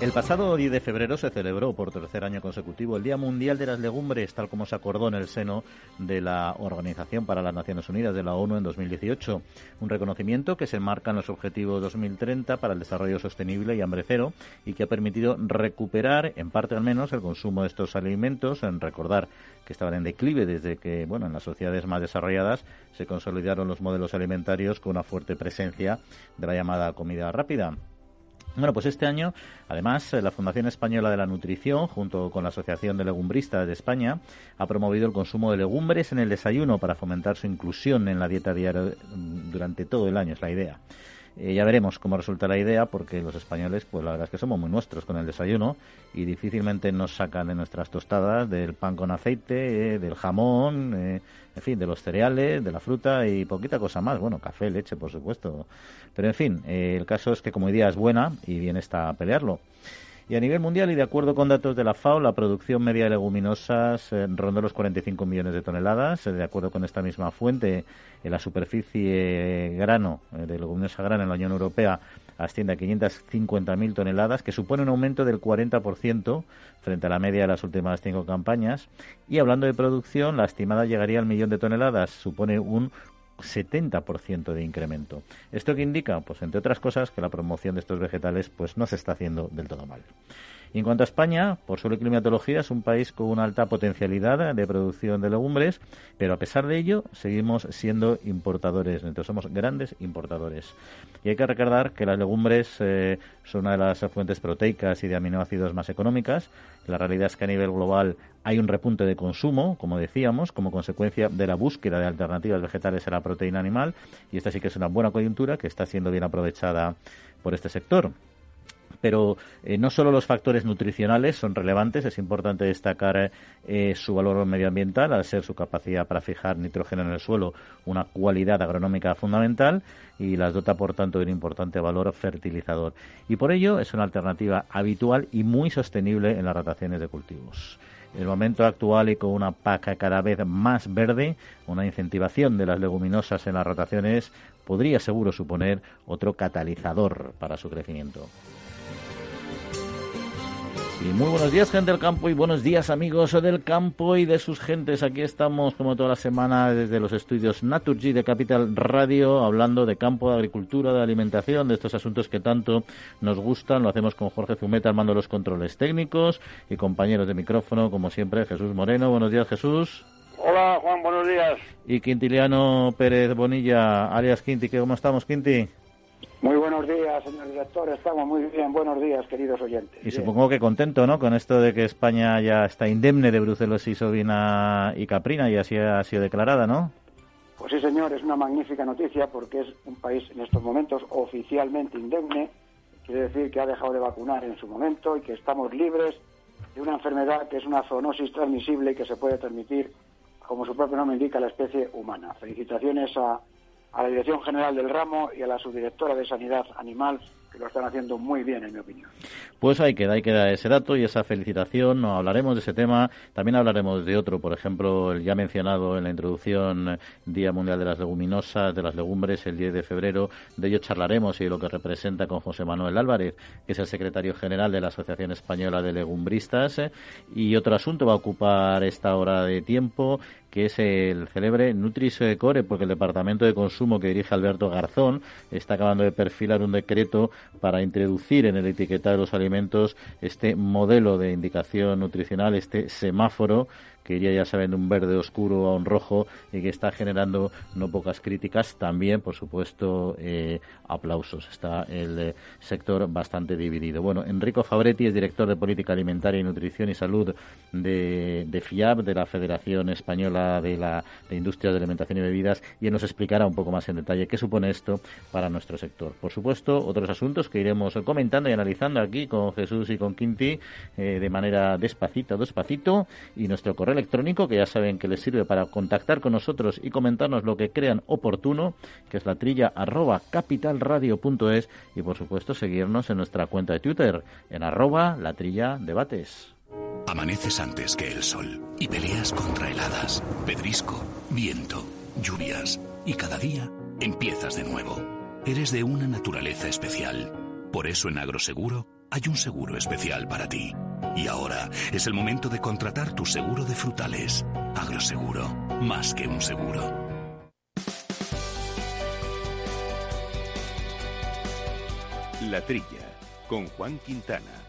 El pasado 10 de febrero se celebró por tercer año consecutivo el Día Mundial de las Legumbres, tal como se acordó en el seno de la Organización para las Naciones Unidas de la ONU en 2018. Un reconocimiento que se enmarca en los Objetivos 2030 para el Desarrollo Sostenible y Hambre Cero y que ha permitido recuperar, en parte al menos, el consumo de estos alimentos, en recordar que estaban en declive desde que, bueno, en las sociedades más desarrolladas se consolidaron los modelos alimentarios con una fuerte presencia de la llamada comida rápida. Bueno, pues este año, además, eh, la Fundación Española de la Nutrición, junto con la Asociación de Legumbristas de España, ha promovido el consumo de legumbres en el desayuno para fomentar su inclusión en la dieta diaria durante todo el año, es la idea. Eh, ya veremos cómo resulta la idea, porque los españoles, pues la verdad es que somos muy nuestros con el desayuno y difícilmente nos sacan de nuestras tostadas, del pan con aceite, eh, del jamón, eh, en fin, de los cereales, de la fruta y poquita cosa más. Bueno, café, leche, por supuesto. Pero en fin, el caso es que como idea es buena y bien está pelearlo. Y a nivel mundial, y de acuerdo con datos de la FAO, la producción media de leguminosas eh, rondó los 45 millones de toneladas. Eh, de acuerdo con esta misma fuente, en la superficie grano eh, de leguminosa grana en la Unión Europea asciende a 550.000 toneladas, que supone un aumento del 40% frente a la media de las últimas cinco campañas. Y hablando de producción, la estimada llegaría al millón de toneladas, supone un 70% de incremento. ¿Esto qué indica? Pues entre otras cosas que la promoción de estos vegetales pues no se está haciendo del todo mal. Y en cuanto a España, por su climatología es un país con una alta potencialidad de producción de legumbres, pero a pesar de ello seguimos siendo importadores, entonces somos grandes importadores. Y hay que recordar que las legumbres eh, son una de las fuentes proteicas y de aminoácidos más económicas. La realidad es que a nivel global hay un repunte de consumo, como decíamos, como consecuencia de la búsqueda de alternativas vegetales a la proteína animal, y esta sí que es una buena coyuntura que está siendo bien aprovechada por este sector pero eh, no solo los factores nutricionales son relevantes, es importante destacar eh, su valor medioambiental, al ser su capacidad para fijar nitrógeno en el suelo una cualidad agronómica fundamental y las dota, por tanto, de un importante valor fertilizador. Y por ello es una alternativa habitual y muy sostenible en las rotaciones de cultivos. El momento actual y con una paca cada vez más verde, una incentivación de las leguminosas en las rotaciones podría seguro suponer otro catalizador para su crecimiento. Y muy buenos días, gente del campo, y buenos días, amigos del campo y de sus gentes. Aquí estamos, como toda la semana, desde los estudios Naturgy de Capital Radio, hablando de campo, de agricultura, de alimentación, de estos asuntos que tanto nos gustan. Lo hacemos con Jorge Zumeta armando los controles técnicos y compañeros de micrófono, como siempre, Jesús Moreno. Buenos días, Jesús. Hola, Juan, buenos días. Y Quintiliano Pérez Bonilla, alias Quinti. ¿Cómo estamos, Quinti? Muy buenos días, señor director. Estamos muy bien. Buenos días, queridos oyentes. Y supongo que contento, ¿no? Con esto de que España ya está indemne de brucelosis ovina y caprina y así ha sido declarada, ¿no? Pues sí, señor. Es una magnífica noticia porque es un país en estos momentos oficialmente indemne. Quiere decir que ha dejado de vacunar en su momento y que estamos libres de una enfermedad que es una zoonosis transmisible y que se puede transmitir, como su propio nombre indica, a la especie humana. Felicitaciones a a la Dirección General del Ramo y a la subdirectora de Sanidad Animal que lo están haciendo muy bien, en mi opinión. Pues ahí queda, ahí queda ese dato y esa felicitación. No hablaremos de ese tema, también hablaremos de otro, por ejemplo, el ya mencionado en la introducción Día Mundial de las Leguminosas, de las Legumbres, el 10 de febrero. De ello charlaremos y lo que representa con José Manuel Álvarez, que es el secretario general de la Asociación Española de Legumbristas. Y otro asunto va a ocupar esta hora de tiempo, que es el célebre Nutris Core, porque el Departamento de Consumo que dirige Alberto Garzón está acabando de perfilar un decreto para introducir en el etiquetado de los alimentos este modelo de indicación nutricional, este semáforo que iría, ya saben, de un verde oscuro a un rojo y que está generando no pocas críticas, también, por supuesto, eh, aplausos. Está el eh, sector bastante dividido. Bueno, Enrico Fabretti es director de Política Alimentaria y Nutrición y Salud de, de FIAB, de la Federación Española de la de Industria de Alimentación y Bebidas, y él nos explicará un poco más en detalle qué supone esto para nuestro sector. Por supuesto, otros asuntos que iremos comentando y analizando aquí con Jesús y con Quinti eh, de manera despacito, despacito, y nuestro correo electrónico que ya saben que les sirve para contactar con nosotros y comentarnos lo que crean oportuno, que es la trilla arroba capitalradio.es y por supuesto seguirnos en nuestra cuenta de Twitter en arroba la trilla debates. Amaneces antes que el sol y peleas contra heladas, pedrisco, viento lluvias y cada día empiezas de nuevo. Eres de una naturaleza especial. Por eso en Agroseguro hay un seguro especial para ti. Y ahora es el momento de contratar tu seguro de frutales. Agroseguro, más que un seguro. La Trilla, con Juan Quintana.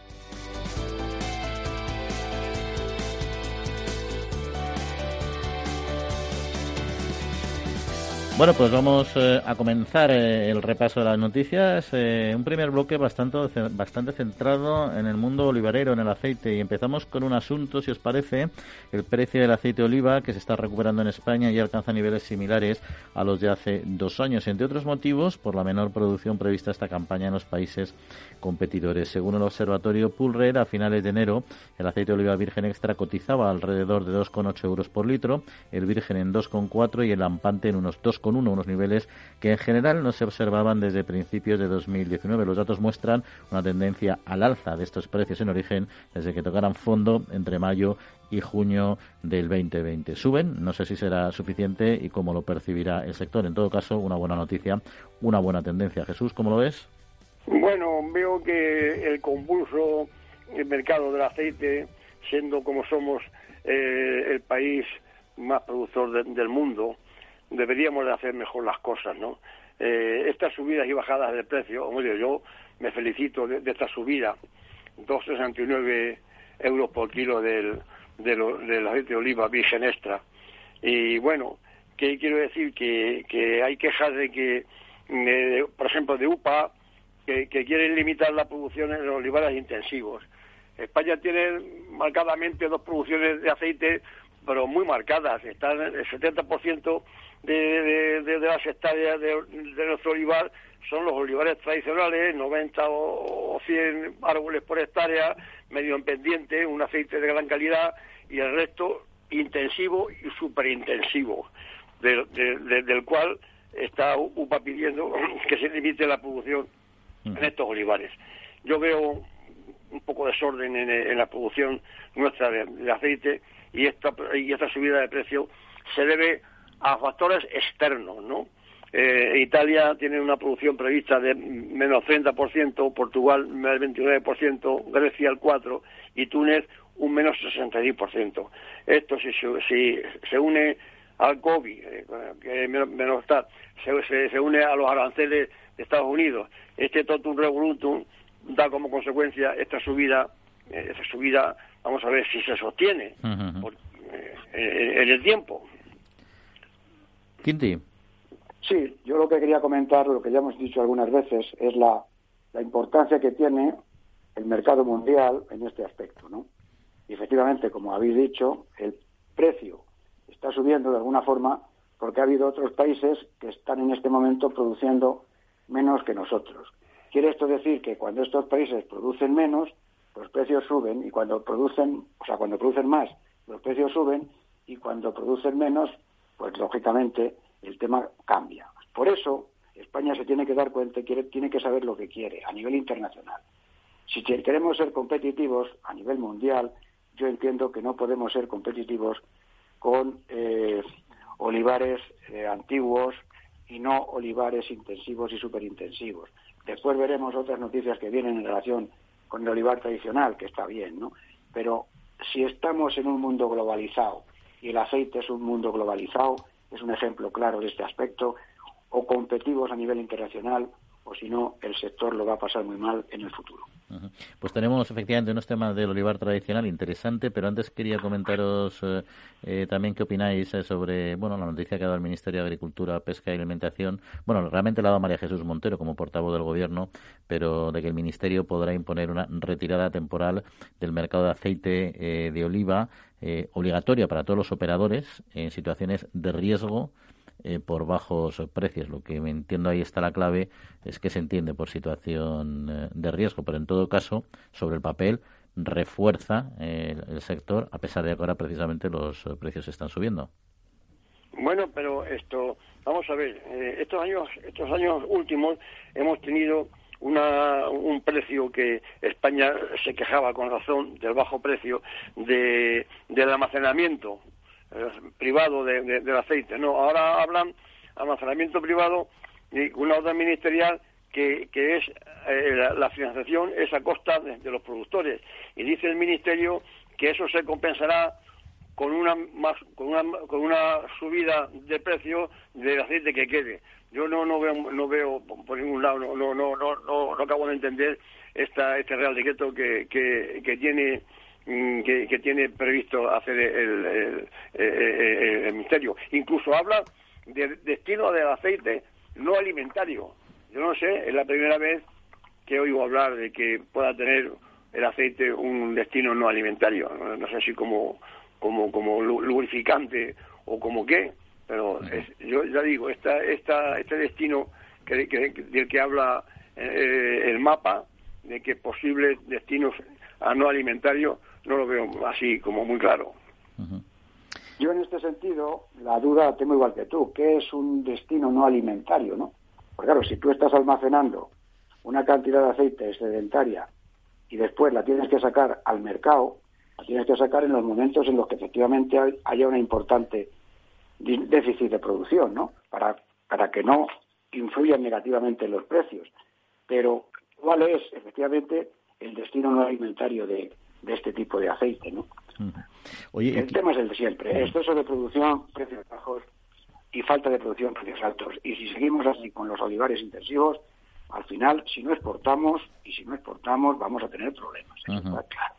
Bueno, pues vamos eh, a comenzar eh, el repaso de las noticias. Eh, un primer bloque bastante, bastante centrado en el mundo olivarero, en el aceite. Y empezamos con un asunto, si os parece, el precio del aceite de oliva que se está recuperando en España y alcanza niveles similares a los de hace dos años, entre otros motivos, por la menor producción prevista esta campaña en los países competidores. Según el observatorio Pulrer, a finales de enero, el aceite de oliva virgen extra cotizaba alrededor de 2,8 euros por litro, el virgen en 2,4 y el lampante en unos 2 con uno, unos niveles que en general no se observaban desde principios de 2019. Los datos muestran una tendencia al alza de estos precios en origen desde que tocaran fondo entre mayo y junio del 2020. Suben, no sé si será suficiente y cómo lo percibirá el sector. En todo caso, una buena noticia, una buena tendencia. Jesús, ¿cómo lo ves? Bueno, veo que el convulso el mercado del aceite, siendo como somos eh, el país más productor del mundo, deberíamos de hacer mejor las cosas, ¿no? Eh, estas subidas y bajadas de precio, hombre, yo me felicito de, esta subida, 2,69 euros por kilo del, del, aceite de oliva virgen extra. Y bueno, ¿qué quiero decir? Que, que hay quejas de que, por ejemplo, de UPA, que, que, quieren limitar la producción en los olivares intensivos. España tiene marcadamente dos producciones de aceite, pero muy marcadas. Están el 70% de, de, las hectáreas de, nuestro olivar son los olivares tradicionales, 90 o 100 árboles por hectárea, medio en pendiente, un aceite de gran calidad y el resto intensivo y superintensivo, del cual está UPA pidiendo que se limite la producción en estos olivares. Yo veo un poco de desorden en, la producción nuestra de, aceite y esta, y esta subida de precio se debe a factores externos, ¿no? Eh, Italia tiene una producción prevista de menos 30%, Portugal menos 29%, Grecia el 4% y Túnez un menos 66%. Esto si, si se une al COVID, eh, que menos, está, se, se, une a los aranceles de Estados Unidos, este totum revolutum da como consecuencia esta subida, eh, esta subida, vamos a ver si se sostiene en el tiempo. Quinti. Sí, yo lo que quería comentar, lo que ya hemos dicho algunas veces, es la, la importancia que tiene el mercado mundial en este aspecto, ¿no? Y efectivamente, como habéis dicho, el precio está subiendo de alguna forma porque ha habido otros países que están en este momento produciendo menos que nosotros. Quiere esto decir que cuando estos países producen menos, los precios suben y cuando producen, o sea, cuando producen más, los precios suben y cuando producen menos, pues lógicamente el tema cambia. Por eso España se tiene que dar cuenta y tiene que saber lo que quiere a nivel internacional. Si queremos ser competitivos a nivel mundial, yo entiendo que no podemos ser competitivos con eh, olivares eh, antiguos y no olivares intensivos y superintensivos. Después veremos otras noticias que vienen en relación con el olivar tradicional, que está bien, ¿no? Pero si estamos en un mundo globalizado y el aceite es un mundo globalizado, es un ejemplo claro de este aspecto, o competimos a nivel internacional, o si no, el sector lo va a pasar muy mal en el futuro. Pues tenemos efectivamente unos temas del olivar tradicional interesante, pero antes quería comentaros eh, eh, también qué opináis eh, sobre bueno la noticia que ha dado el Ministerio de Agricultura, Pesca y Alimentación. Bueno, realmente la ha dado María Jesús Montero como portavoz del Gobierno, pero de que el Ministerio podrá imponer una retirada temporal del mercado de aceite de oliva obligatoria para todos los operadores en situaciones de riesgo eh, por bajos precios. Lo que me entiendo ahí está la clave es que se entiende por situación eh, de riesgo, pero en todo caso, sobre el papel, refuerza eh, el sector a pesar de que ahora precisamente los precios están subiendo. Bueno, pero esto, vamos a ver, estos años, estos años últimos hemos tenido una, un precio que España se quejaba con razón del bajo precio de, del almacenamiento privado del aceite. No, ahora hablan almacenamiento privado y una orden ministerial que, que es eh, la, financiación es a costa de, los productores. Y dice el Ministerio que eso se compensará con una, más, con una, con una subida de precio del aceite que quede. Yo no, no veo, no veo por ningún lado, no, no, no, no, no, acabo de entender esta, este Real Decreto que, que, que tiene mm, que, tiene previsto hacer el, el, Ministerio. Incluso habla de destino del aceite no alimentario. Yo no sé, es la primera vez que oigo hablar de que pueda tener el aceite un destino no alimentario. No, sé si como, como, como lubrificante o como qué, pero yo ya digo, esta, esta, este destino que, del que habla eh, el mapa, de que posibles destinos a no alimentario, no lo veo así como muy claro. Yo en este sentido, la duda tengo igual que tú, ¿qué es un destino no alimentario, no? Porque claro, si tú estás almacenando una cantidad de aceite excedentaria y después la tienes que sacar al mercado, la tienes que sacar en los momentos en los que efectivamente haya una importante déficit de producción, ¿no? Para, para que no influyan negativamente en los precios. Pero, ¿cuál es efectivamente el destino no alimentario de, de este tipo de aceite, ¿no? el tema es el de siempre, exceso de producción, precios bajos y falta de producción, precios altos. Y si seguimos así con los olivares intensivos, al final, si no exportamos, y si no exportamos, vamos a tener problemas. está claro.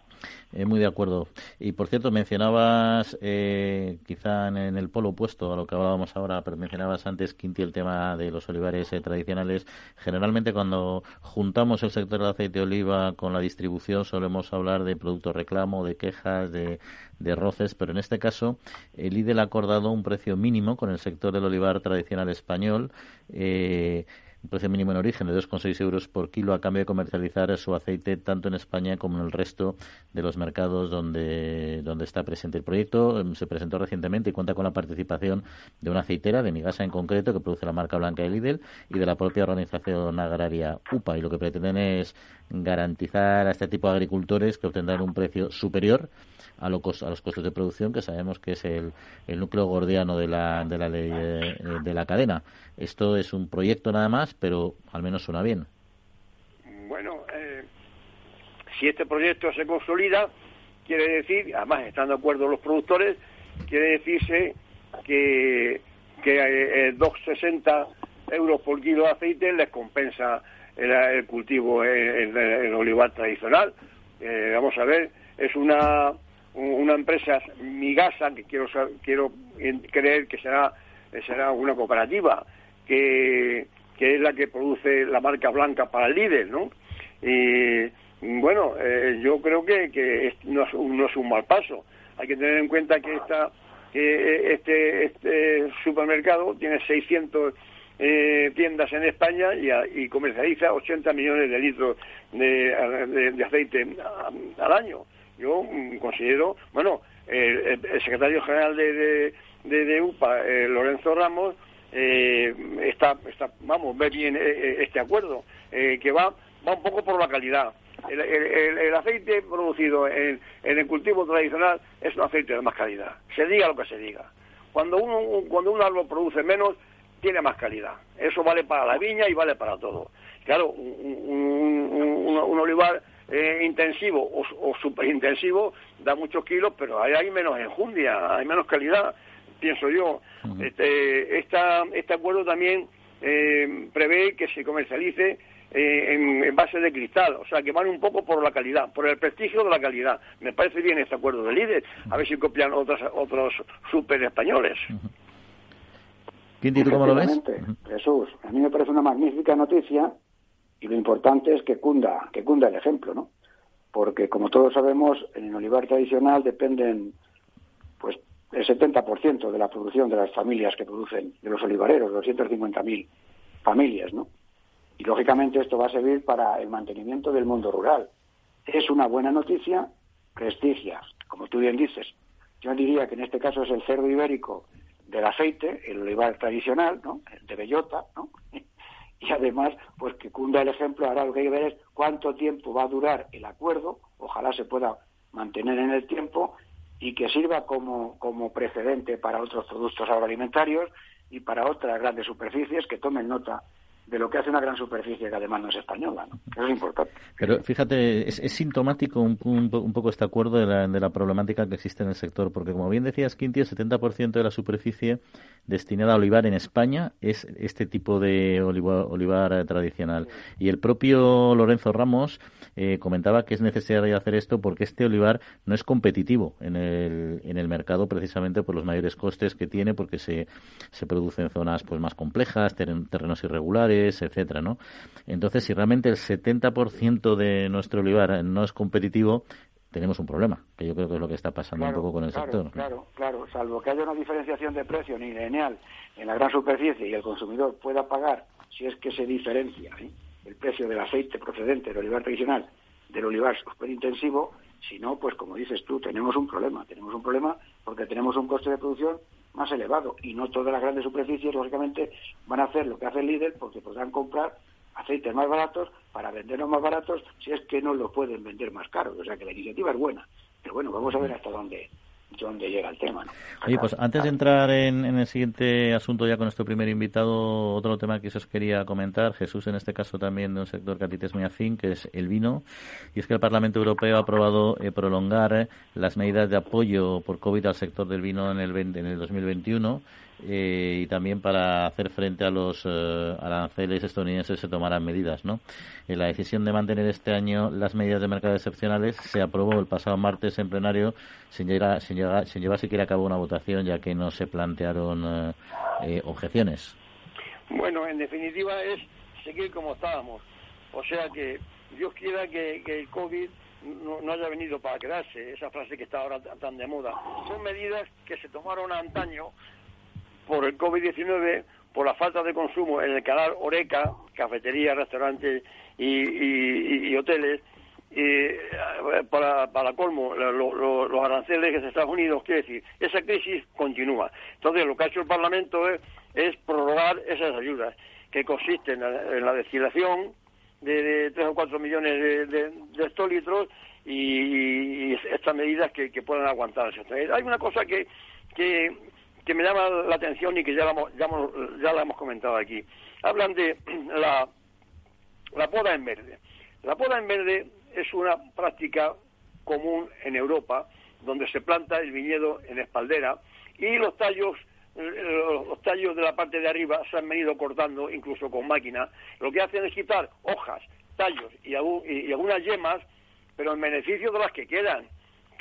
Eh, muy de acuerdo. Y por cierto, mencionabas, eh, quizá en, el polo opuesto a lo que hablábamos ahora, pero mencionabas antes, Quinti, el tema de los olivares eh, tradicionales. Generalmente, cuando juntamos el sector del aceite de oliva con la distribución, solemos hablar de productos reclamo, de quejas, de, de roces, pero en este caso, el IDEL ha acordado un precio mínimo con el sector del olivar tradicional español. Eh, un precio mínimo en origen de 2,6 euros por kilo a cambio de comercializar su aceite tanto en España como en el resto de los mercados donde, donde está presente el proyecto. Em, se presentó recientemente y cuenta con la participación de una aceitera, de Migasa en concreto, que produce la marca blanca de Lidl y de la propia organización agraria UPA. Y lo que pretenden es garantizar a este tipo de agricultores que obtendrán un precio superior a, los costos de producción, que sabemos que es el, núcleo gordiano de la, de la ley eh, de la cadena. Esto es un proyecto nada más, pero al menos suena bien. Bueno, eh, si este proyecto se consolida, quiere decir, además están de acuerdo los productores, quiere decirse que, que 2,60 eh, euros por kilo de aceite les compensa el, cultivo en, el olivar tradicional. vamos a ver, es una una empresa Migasa, que quiero, quiero creer que será, será una cooperativa, que, que es la que produce la marca blanca para el líder, ¿no? Y bueno, eh, yo creo que, que no, es un, no es un mal paso. Hay que tener en cuenta que esta, este, este supermercado tiene 600 eh, tiendas en España y, y, comercializa 80 millones de litros de, de aceite al año yo mm, considero, bueno, el, secretario general de, de, UPA, eh, Lorenzo Ramos, eh, está, está, vamos, ve bien eh, este acuerdo, que va, va un poco por la calidad. El, aceite producido en, el cultivo tradicional es un aceite de más calidad, se diga lo que se diga. Cuando, uno, cuando un árbol produce menos, tiene más calidad. Eso vale para la viña y vale para todo. Claro, un olivar eh, intensivo o, o superintensivo da muchos kilos, pero hay, hay menos enjundia, hay menos calidad, pienso yo. este, este acuerdo también eh, prevé que se comercialice eh, en, base de cristal, o sea, que van un poco por la calidad, por el prestigio de la calidad. Me parece bien este acuerdo de líder, a ver si copian otros, otros super españoles. cómo lo ves? Jesús, a mí me parece una magnífica noticia y lo importante es que cunda, que cunda el ejemplo, ¿no? Porque como todos sabemos, en el olivar tradicional dependen pues el 70% de la producción de las familias que producen, de los olivareros, 250.000 familias, ¿no? Y lógicamente esto va a servir para el mantenimiento del mundo rural. Es una buena noticia, prestigia, como tú bien dices. Yo diría que en este caso es el cerdo ibérico del aceite, el olivar tradicional, ¿no? El de bellota, ¿no? Y además, pues que cunda el ejemplo, ahora lo que hay que ver es cuánto tiempo va a durar el acuerdo, ojalá se pueda mantener en el tiempo y que sirva como, como precedente para otros productos agroalimentarios y para otras grandes superficies que tomen nota de lo que hace una gran superficie que además no es española. Eso es importante. Pero fíjate, es, sintomático un, poco este acuerdo de la, de la, problemática que existe en el sector, porque como bien decías, Quinti, el 70% de la superficie destinada a olivar en España es este tipo de olivar, eh, tradicional. Y el propio Lorenzo Ramos eh, comentaba que es necesario hacer esto porque este olivar no es competitivo en el, en el mercado precisamente por los mayores costes que tiene, porque se, se produce en zonas pues más complejas, terrenos irregulares, etcétera, ¿no? Entonces, si realmente el 70% de nuestro olivar no es competitivo, tenemos un problema, que yo creo que es lo que está pasando un poco con el sector. Claro, claro, salvo que haya una diferenciación de precio ni lineal en la gran superficie y el consumidor pueda pagar, si es que se diferencia ¿eh? el precio del aceite procedente del olivar tradicional del olivar superintensivo, si no, pues como dices tú, tenemos un problema, tenemos un problema porque tenemos un coste de producción más elevado y no todas las grandes superficies, lógicamente, van a hacer lo que hace el líder porque podrán comprar aceites más baratos para venderlos más baratos si es que no lo pueden vender más caros. O sea que la iniciativa es buena. Pero bueno, vamos a ver hasta dónde dónde llega el tema. Oye, pues antes de entrar en, el siguiente asunto ya con nuestro primer invitado, otro tema que os quería comentar, Jesús en este caso también de un sector que a ti te es muy afín, que es el vino, y es que el Parlamento Europeo ha aprobado eh, prolongar las medidas de apoyo por COVID al sector del vino en el, en el 2021 eh, y también para hacer frente a los eh, aranceles estadounidenses se tomarán medidas. ¿no? En la decisión de mantener este año las medidas de mercado excepcionales se aprobó el pasado martes en plenario sin llevar, sin llevar, sin llevar siquiera a cabo una votación ya que no se plantearon eh, objeciones. Bueno, en definitiva es seguir como estábamos. O sea que Dios quiera que, el COVID no, haya venido para quedarse, esa frase que está ahora tan de moda. Son medidas que se tomaron antaño por el COVID-19, por la falta de consumo en el canal Oreca, cafeterías, restaurantes y, hoteles, y eh, para, para colmo, los aranceles de Estados Unidos, quiere decir, esa crisis continúa. Entonces, lo que ha hecho el Parlamento es, es prorrogar esas ayudas, que consisten en la, destilación de, tres o cuatro millones de, de, de y, estas medidas que, que puedan aguantar. Hay una cosa que, que, que me llama la atención y que ya la, ya, la hemos comentado aquí. Hablan de la, la poda en verde. La poda en verde es una práctica común en Europa, donde se planta el viñedo en espaldera y los tallos los tallos de la parte de arriba se han venido cortando incluso con máquina. Lo que hacen es quitar hojas, tallos y, y algunas yemas, pero en beneficio de las que quedan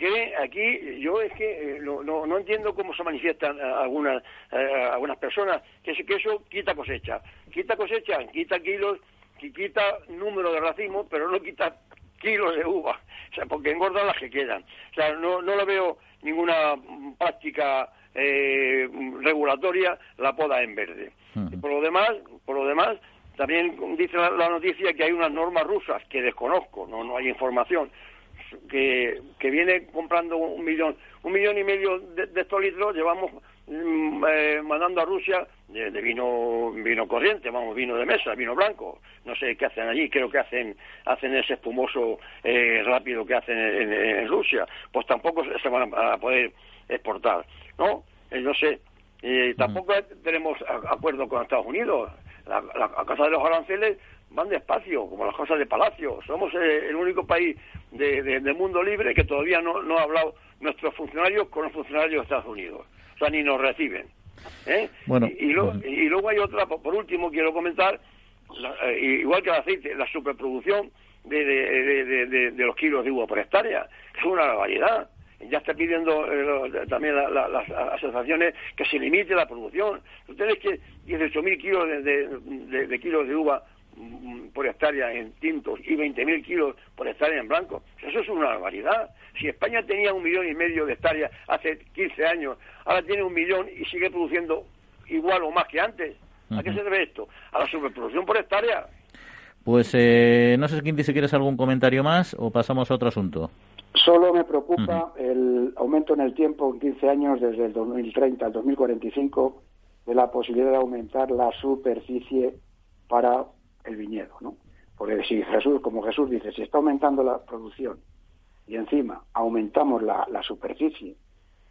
que aquí yo es que eh, no, no, entiendo cómo se manifiestan eh, algunas eh, algunas personas que, que eso quita cosecha. Quita cosecha quita kilos quita número de racimos pero no quita kilos de uva. O sea porque engordan las que quedan. O sea no no le veo ninguna práctica regulatoria la poda en verde. Por lo demás por lo demás también dice la, la, noticia que hay unas normas rusas que desconozco no no hay información que, que viene comprando un millón, un millón y medio de, estos litros, llevamos mm, eh, mandando a Rusia de, vino vino corriente, vamos, vino de mesa, vino blanco, no sé qué hacen allí, creo que hacen hacen ese espumoso eh, rápido que hacen en, Rusia, pues tampoco se van a, poder exportar, ¿no? Eh, no sé, tampoco tenemos acuerdo con Estados Unidos, la, la, la Casa de los Aranceles van despacio, como las cosas de Palacio. Somos eh, el único país de, del mundo libre que todavía no, no ha hablado nuestros funcionarios con los funcionarios de Estados Unidos. O sea, ni nos reciben. ¿eh? Bueno, y, y, luego hay otra, por último, quiero comentar, eh, igual que el aceite, la superproducción de, de, de, los kilos de uva por hectárea. Es una variedad ya está pidiendo también las asociaciones que se limite la producción. Ustedes que 18.000 kilos de, de, kilos de uva por hectárea en tintos y 20.000 kilos por hectárea en blanco. Eso es una barbaridad. Si España tenía un millón y medio de hectáreas hace 15 años, ahora tiene un millón y sigue produciendo igual o más que antes. ¿A qué se debe esto? A la superproducción por hectárea. Pues eh, no sé si quieres algún comentario más o pasamos a otro asunto. Solo me preocupa el aumento en el tiempo en 15 años desde el 2030 al 2045 de la posibilidad de aumentar la superficie para el viñedo, ¿no? Porque si Jesús, como Jesús dice, si está aumentando la producción y encima aumentamos la, superficie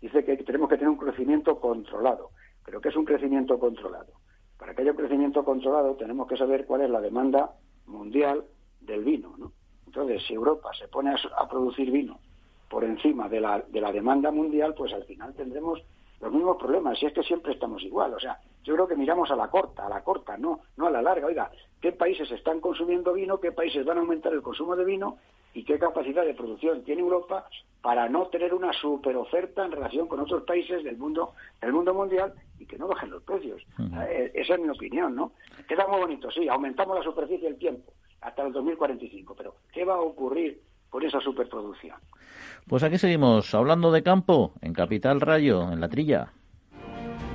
dice que tenemos que tener un crecimiento controlado. ¿Pero qué es un crecimiento controlado? Para que haya un crecimiento controlado tenemos que saber cuál es la demanda mundial del vino. ¿no? Entonces, si Europa se pone a, producir vino por encima de la, de la demanda mundial, pues al final tendremos los mismos problemas. Y es que siempre estamos igual. O sea, yo creo que miramos a la corta, a la corta, no, no a la larga. Oiga, ¿qué países están consumiendo vino? ¿Qué países van a aumentar el consumo de vino? ¿Y qué capacidad de producción tiene Europa para no tener una super oferta en relación con otros países del mundo, del mundo mundial y que no bajen los precios? Eh, esa es mi opinión, ¿no? Queda muy bonito, sí, aumentamos la superficie del tiempo hasta el 2045, pero ¿qué va a ocurrir con esa superproducción? Pues aquí seguimos hablando de campo en Capital Rayo, en la trilla.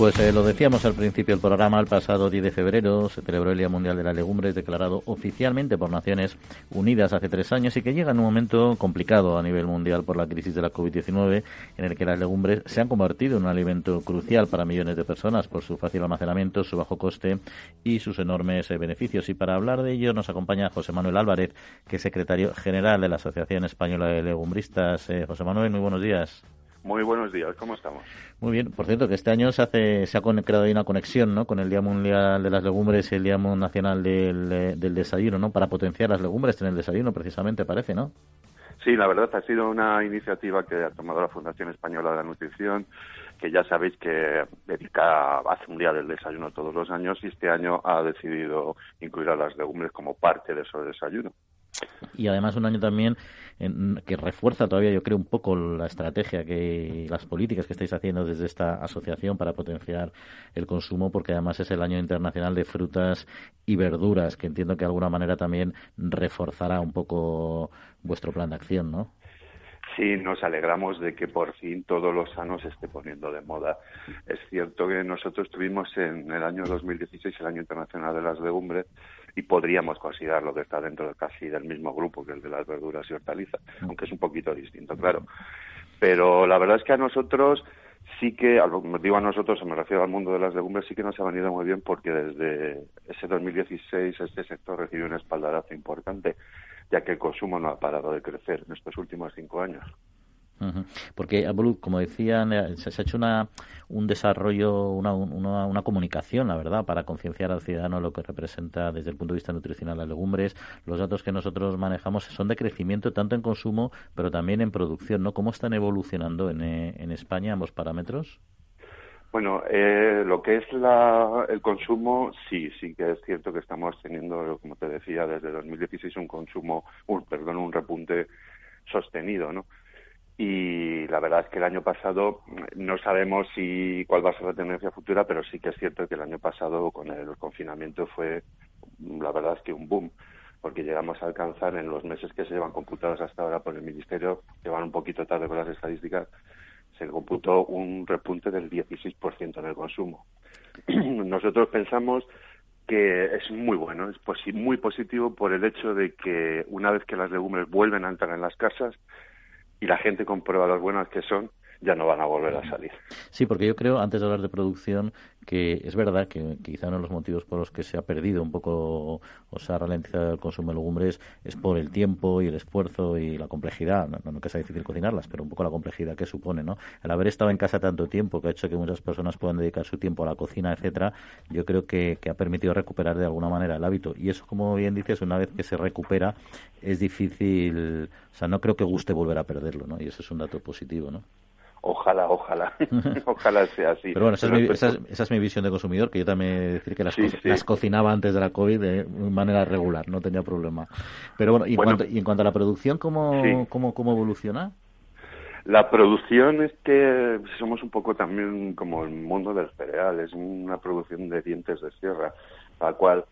Pues eh, lo decíamos al principio del programa, el pasado 10 de febrero se celebró el Día Mundial de las Legumbres, declarado oficialmente por Naciones Unidas hace tres años y que llega en un momento complicado a nivel mundial por la crisis de la COVID-19, en el que las legumbres se han convertido en un alimento crucial para millones de personas por su fácil almacenamiento, su bajo coste y sus enormes eh, beneficios. Y para hablar de ello nos acompaña José Manuel Álvarez, que es secretario general de la Asociación Española de Legumbristas. Eh, José Manuel, muy buenos días. Muy buenos días, ¿cómo estamos? Muy bien, por cierto, que este año se, hace, se ha creado ahí una conexión ¿no? con el Día Mundial de las Legumbres y el Día Nacional del, eh, del Desayuno, ¿no? Para potenciar las legumbres en el desayuno, precisamente, parece, ¿no? Sí, la verdad ha sido una iniciativa que ha tomado la Fundación Española de la Nutrición, que ya sabéis que dedica, hace un día del desayuno todos los años y este año ha decidido incluir a las legumbres como parte de ese desayuno. Y además un año también que refuerza todavía, yo creo, un poco la estrategia que las políticas que estáis haciendo desde esta asociación para potenciar el consumo, porque además es el año internacional de frutas y verduras, que entiendo que de alguna manera también reforzará un poco vuestro plan de acción, ¿no? Sí, nos alegramos de que por fin todo lo sano se esté poniendo de moda. Es cierto que nosotros tuvimos en el año 2016 el Año Internacional de las Legumbres y podríamos considerarlo que está dentro de casi del mismo grupo que el de las verduras y hortalizas, aunque es un poquito distinto, claro. Pero la verdad es que a nosotros sí que, digo a nosotros, me refiero al mundo de las legumbres, sí que nos ha venido muy bien porque desde ese 2016 este sector recibió un espaldarazo importante, ya que el consumo no ha parado de crecer en estos últimos cinco años. Porque, como decían, eh, se, ha hecho una, un desarrollo, una, una, comunicación, la verdad, para concienciar al ciudadano lo que representa desde el punto de vista nutricional las legumbres. Los datos que nosotros manejamos son de crecimiento tanto en consumo, pero también en producción, ¿no? ¿Cómo están evolucionando en, eh, en España ambos parámetros? Bueno, eh, lo que es la, el consumo, sí, sí que es cierto que estamos teniendo, como te decía, desde 2016 un consumo, un, perdón, un repunte sostenido, ¿no? Y la verdad es que el año pasado no sabemos si cuál va a ser la tendencia futura, pero sí que es cierto que el año pasado con el confinamiento fue la verdad que un boom, porque llegamos a alcanzar en los meses que se llevan computados hasta ahora por el Ministerio, que van un poquito tarde con las estadísticas, se computó un repunte del 16% en el consumo. Nosotros pensamos que es muy bueno, es muy positivo por el hecho de que una vez que las legumbres vuelven a entrar en las casas, y la gente comprueba las buenas que son, ya no van a volver a salir. Sí, porque yo creo, antes de hablar de producción, que es verdad que quizá uno de los motivos por los que se ha perdido un poco o se ha ralentizado el consumo de legumbres es por el tiempo y el esfuerzo y la complejidad. No, que sea difícil cocinarlas, pero un poco la complejidad que supone, ¿no? El haber estado en casa tanto tiempo que ha hecho que muchas personas puedan dedicar su tiempo a la cocina, etcétera, yo creo que, que ha permitido recuperar de alguna manera el hábito. Y eso, como bien dices, una vez que se recupera, es difícil, o sea, no creo que guste volver a perderlo, ¿no? Y eso es un dato positivo, ¿no? Ojalá, ojalá, ojalá sea así. Pero bueno, esa es, mi, visión de consumidor, que yo también decir que las, cocinaba antes de la COVID de manera regular, no tenía problema. Pero bueno, y, en, cuanto, a la producción, ¿cómo, cómo, cómo evoluciona? La producción es que somos un poco también como el mundo del cereal, es una producción de dientes de sierra, la cual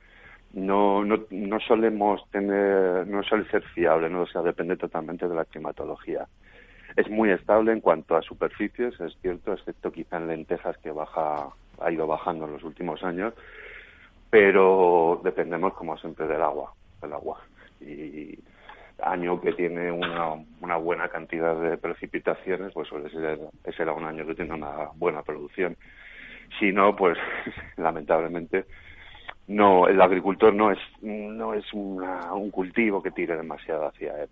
no, no, no solemos tener, no suele ser fiable, no o sea, depende totalmente de la climatología. Es muy estable en cuanto a superficies, es cierto, excepto quizá en lentejas que baja, ha ido bajando en los últimos años, pero dependemos como siempre del agua, del agua. Y año que tiene una, una buena cantidad de precipitaciones, pues suele ser, será un año que tiene una buena producción. Si no, pues lamentablemente no, el agricultor no es, no es un cultivo que tire demasiado hacia él.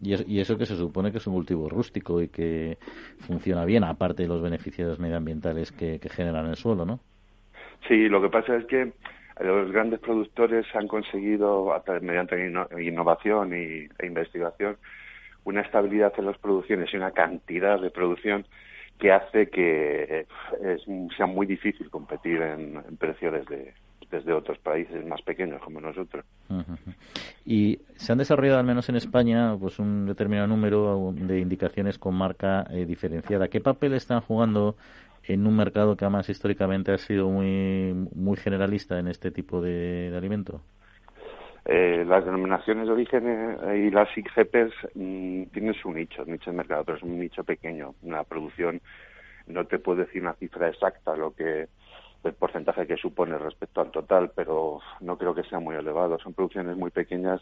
Y, eso que se supone que es un cultivo rústico y que funciona bien, aparte de los beneficios medioambientales que, que generan el suelo, ¿no? Sí, lo que pasa es que los grandes productores han conseguido, mediante innovación y, e investigación, una estabilidad en las producciones y una cantidad de producción que hace que sea muy difícil competir en, en precio desde, desde otros países más pequeños como nosotros. Y se han desarrollado, al menos en España, pues un determinado número de indicaciones con marca eh, diferenciada. ¿Qué papel están jugando en un mercado que además históricamente ha sido muy, muy generalista en este tipo de, alimento? Eh, las denominaciones de origen eh, y las IGPs mm, tienen su nicho, nicho de mercado, pero es un nicho pequeño. Una producción, no te puedo decir una cifra exacta, lo que el porcentaje que supone respecto al total, pero no creo que sea muy elevado. Son producciones muy pequeñas,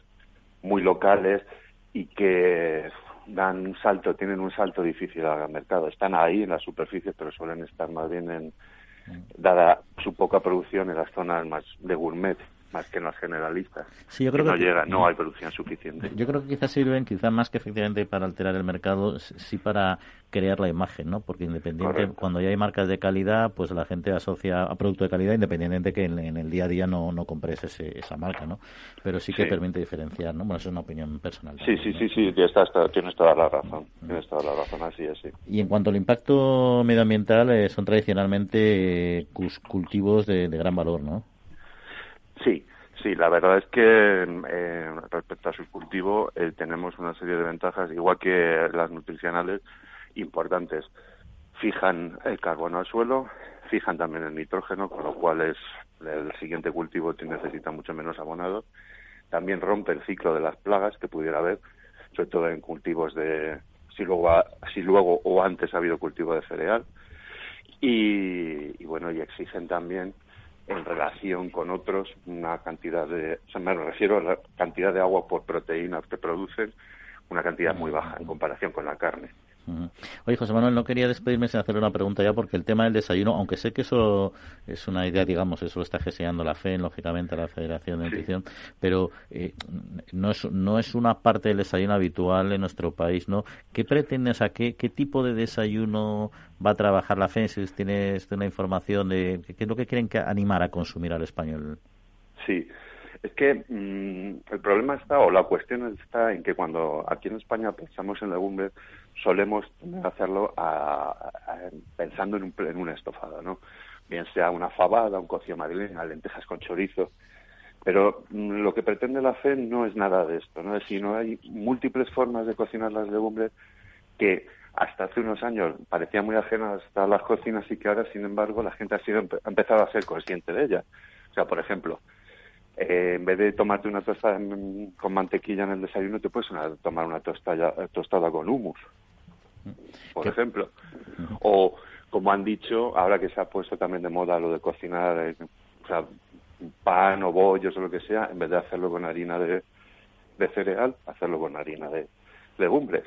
muy locales y que dan un salto, tienen un salto difícil al mercado. Están ahí en la superficie, pero suelen estar más bien en, dada su poca producción en las zonas más de gourmet más que en las generalistas. Sí, yo creo que, no llega, no hay producción suficiente. Yo creo que quizás sirven, quizás más que efectivamente para alterar el mercado, sí para crear la imagen, ¿no? Porque independiente, cuando ya hay marcas de calidad, pues la gente asocia a producto de calidad independientemente que en, el día a día no, no compres ese, esa marca, ¿no? Pero sí que permite diferenciar, ¿no? Bueno, eso es una opinión personal. Sí, sí, sí, sí, tienes toda la razón, tienes toda la razón, así es, sí. Y en cuanto al impacto medioambiental, eh, son tradicionalmente eh, cultivos de gran valor, ¿no? Sí, sí, la verdad es que eh, respecto a su cultivo eh, tenemos una serie de ventajas, igual que las nutricionales, importantes. Fijan el carbono al suelo, fijan también el nitrógeno, con lo cual es el siguiente cultivo necesita mucho menos abonado. También rompe el ciclo de las plagas que pudiera haber, sobre todo en cultivos de si luego si luego o antes ha habido cultivo de cereal. Y, y bueno, y exigen también en relación con otros una cantidad de, o sea, me refiero a la cantidad de agua por proteínas que producen, una cantidad muy baja en comparación con la carne. Oye, José Manuel, no quería despedirme sin hacerle una pregunta ya, porque el tema del desayuno, aunque sé que eso es una idea, digamos, eso lo está gestionando la FE, lógicamente, la Federación de Nutrición, pero eh, no, es, no es una parte del desayuno habitual en nuestro país, ¿no? ¿Qué pretendes, a qué, qué tipo de desayuno va a trabajar la FE? Si tienes una información de qué es lo que quieren que animar a consumir al español. Sí, es que mm, el problema está, o la cuestión está en que cuando aquí en España pensamos en legumbres, solemos hacerlo pensando en un, en un estofado, ¿no? Bien sea una fabada, un cocido madrileño, lentejas con chorizo. Pero mm, lo que pretende la fe no es nada de esto, ¿no? Sino hay múltiples formas de cocinar las legumbres que hasta hace unos años parecían muy ajenas a las cocinas y que ahora, sin embargo, la gente ha, sido, ha empezado a ser consciente de ellas. O sea, por ejemplo, eh, en vez de tomarte una tostada con mantequilla en el desayuno, te puedes tomar una tostada, tostada con humus, por ejemplo. O, como han dicho, ahora que se ha puesto también de moda lo de cocinar eh, o sea, pan o bollos o lo que sea, en vez de hacerlo con harina de, de cereal, hacerlo con harina de legumbres.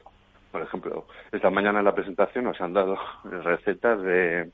Por ejemplo, esta mañana en la presentación nos han dado recetas de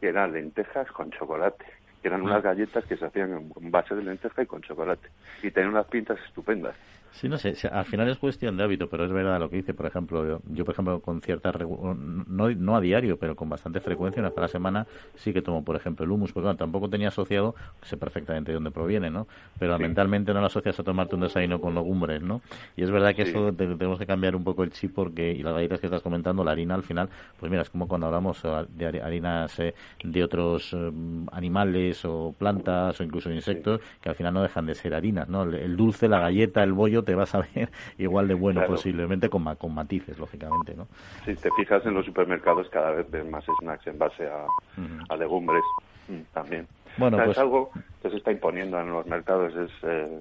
que eran lentejas con chocolate que eran unas galletas que se hacían en base de lenteja y con chocolate. Y tenían unas pintas estupendas. Sí, no sé, al final es cuestión de hábito, pero es verdad lo que dice, por ejemplo, yo, por ejemplo, con cierta, no, no a diario, pero con bastante frecuencia, una vez a la semana, sí que tomo, por ejemplo, el humus, porque bueno, tampoco tenía asociado, sé perfectamente de dónde proviene, ¿no? Pero mentalmente no lo asocias a tomarte un desayuno con legumbres, ¿no? Y es verdad que eso tenemos que cambiar un poco el chip porque, y las galletas que estás comentando, la harina al final, pues mira, es como cuando hablamos eh, de harinas eh, de otros eh, animales o plantas o incluso insectos, que al final no dejan de ser harinas, ¿no? el dulce, la galleta, el bollo, te vas a ver igual de bueno posiblemente con, con matices, lógicamente, ¿no? Si te fijas en los supermercados cada vez ves más snacks en base a, legumbres mm, también. Bueno, pues... Es algo que se está imponiendo en los mercados, es... Eh,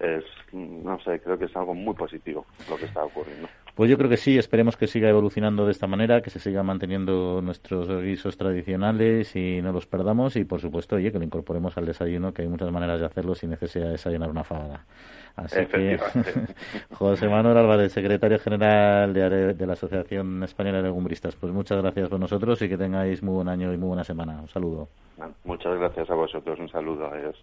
es, no sé, creo que es algo muy positivo lo que está ocurriendo. Pues yo creo que sí, esperemos que siga evolucionando de esta manera, que se sigan manteniendo nuestros guisos tradicionales y no los perdamos y por supuesto, oye, que lo incorporemos al desayuno, que hay muchas maneras de hacerlo sin necesidad de desayunar una fabada. Así que José Manuel Álvarez, secretario general de, de, la Asociación Española de Legumbristas, pues muchas gracias por nosotros y que tengáis muy buen año y muy buena semana. Un saludo. Muchas gracias a vosotros, un saludo, a ellos.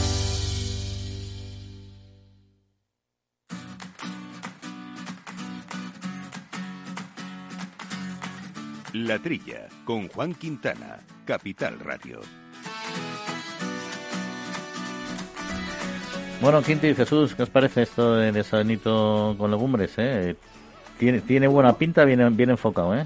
La Trilla, con Juan Quintana, Capital Radio. Bueno, Quinti y Jesús, ¿qué os parece esto de desayunito con legumbres? Eh? Tiene, tiene buena pinta, bien, bien enfocado, ¿eh?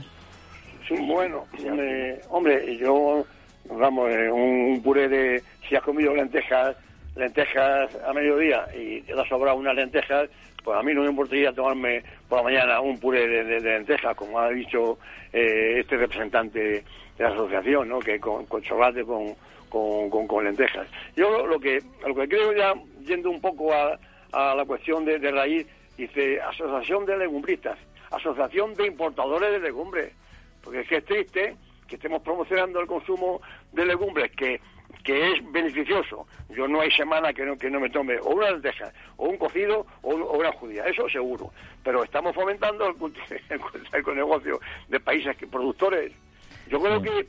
Sí, bueno, eh, hombre, yo, vamos, eh, un, puré de, si has comido lentejas, lentejas a mediodía y te ha sobrado unas lentejas, pues a mí no me importaría tomarme por la mañana un puré de, lentejas, como ha dicho eh, este representante de la asociación, ¿no? que con, chocolate con, con, lentejas. Yo lo que, lo que creo ya, yendo un poco a, la cuestión de, raíz, dice Asociación de Legumbristas, Asociación de Importadores de Legumbres, porque es que es triste que estemos promocionando el consumo de legumbres que que es beneficioso. Yo no hay semana que no, que no me tome o una lenteja, o un cocido, o, una judía, eso seguro. Pero estamos fomentando el, el, negocio de países que, productores. Yo creo que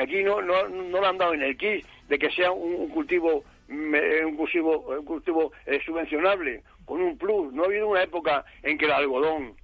aquí no, no, no le han dado en el kit de que sea un, cultivo un cultivo, un cultivo eh, subvencionable, con un plus. No ha habido una época en que el algodón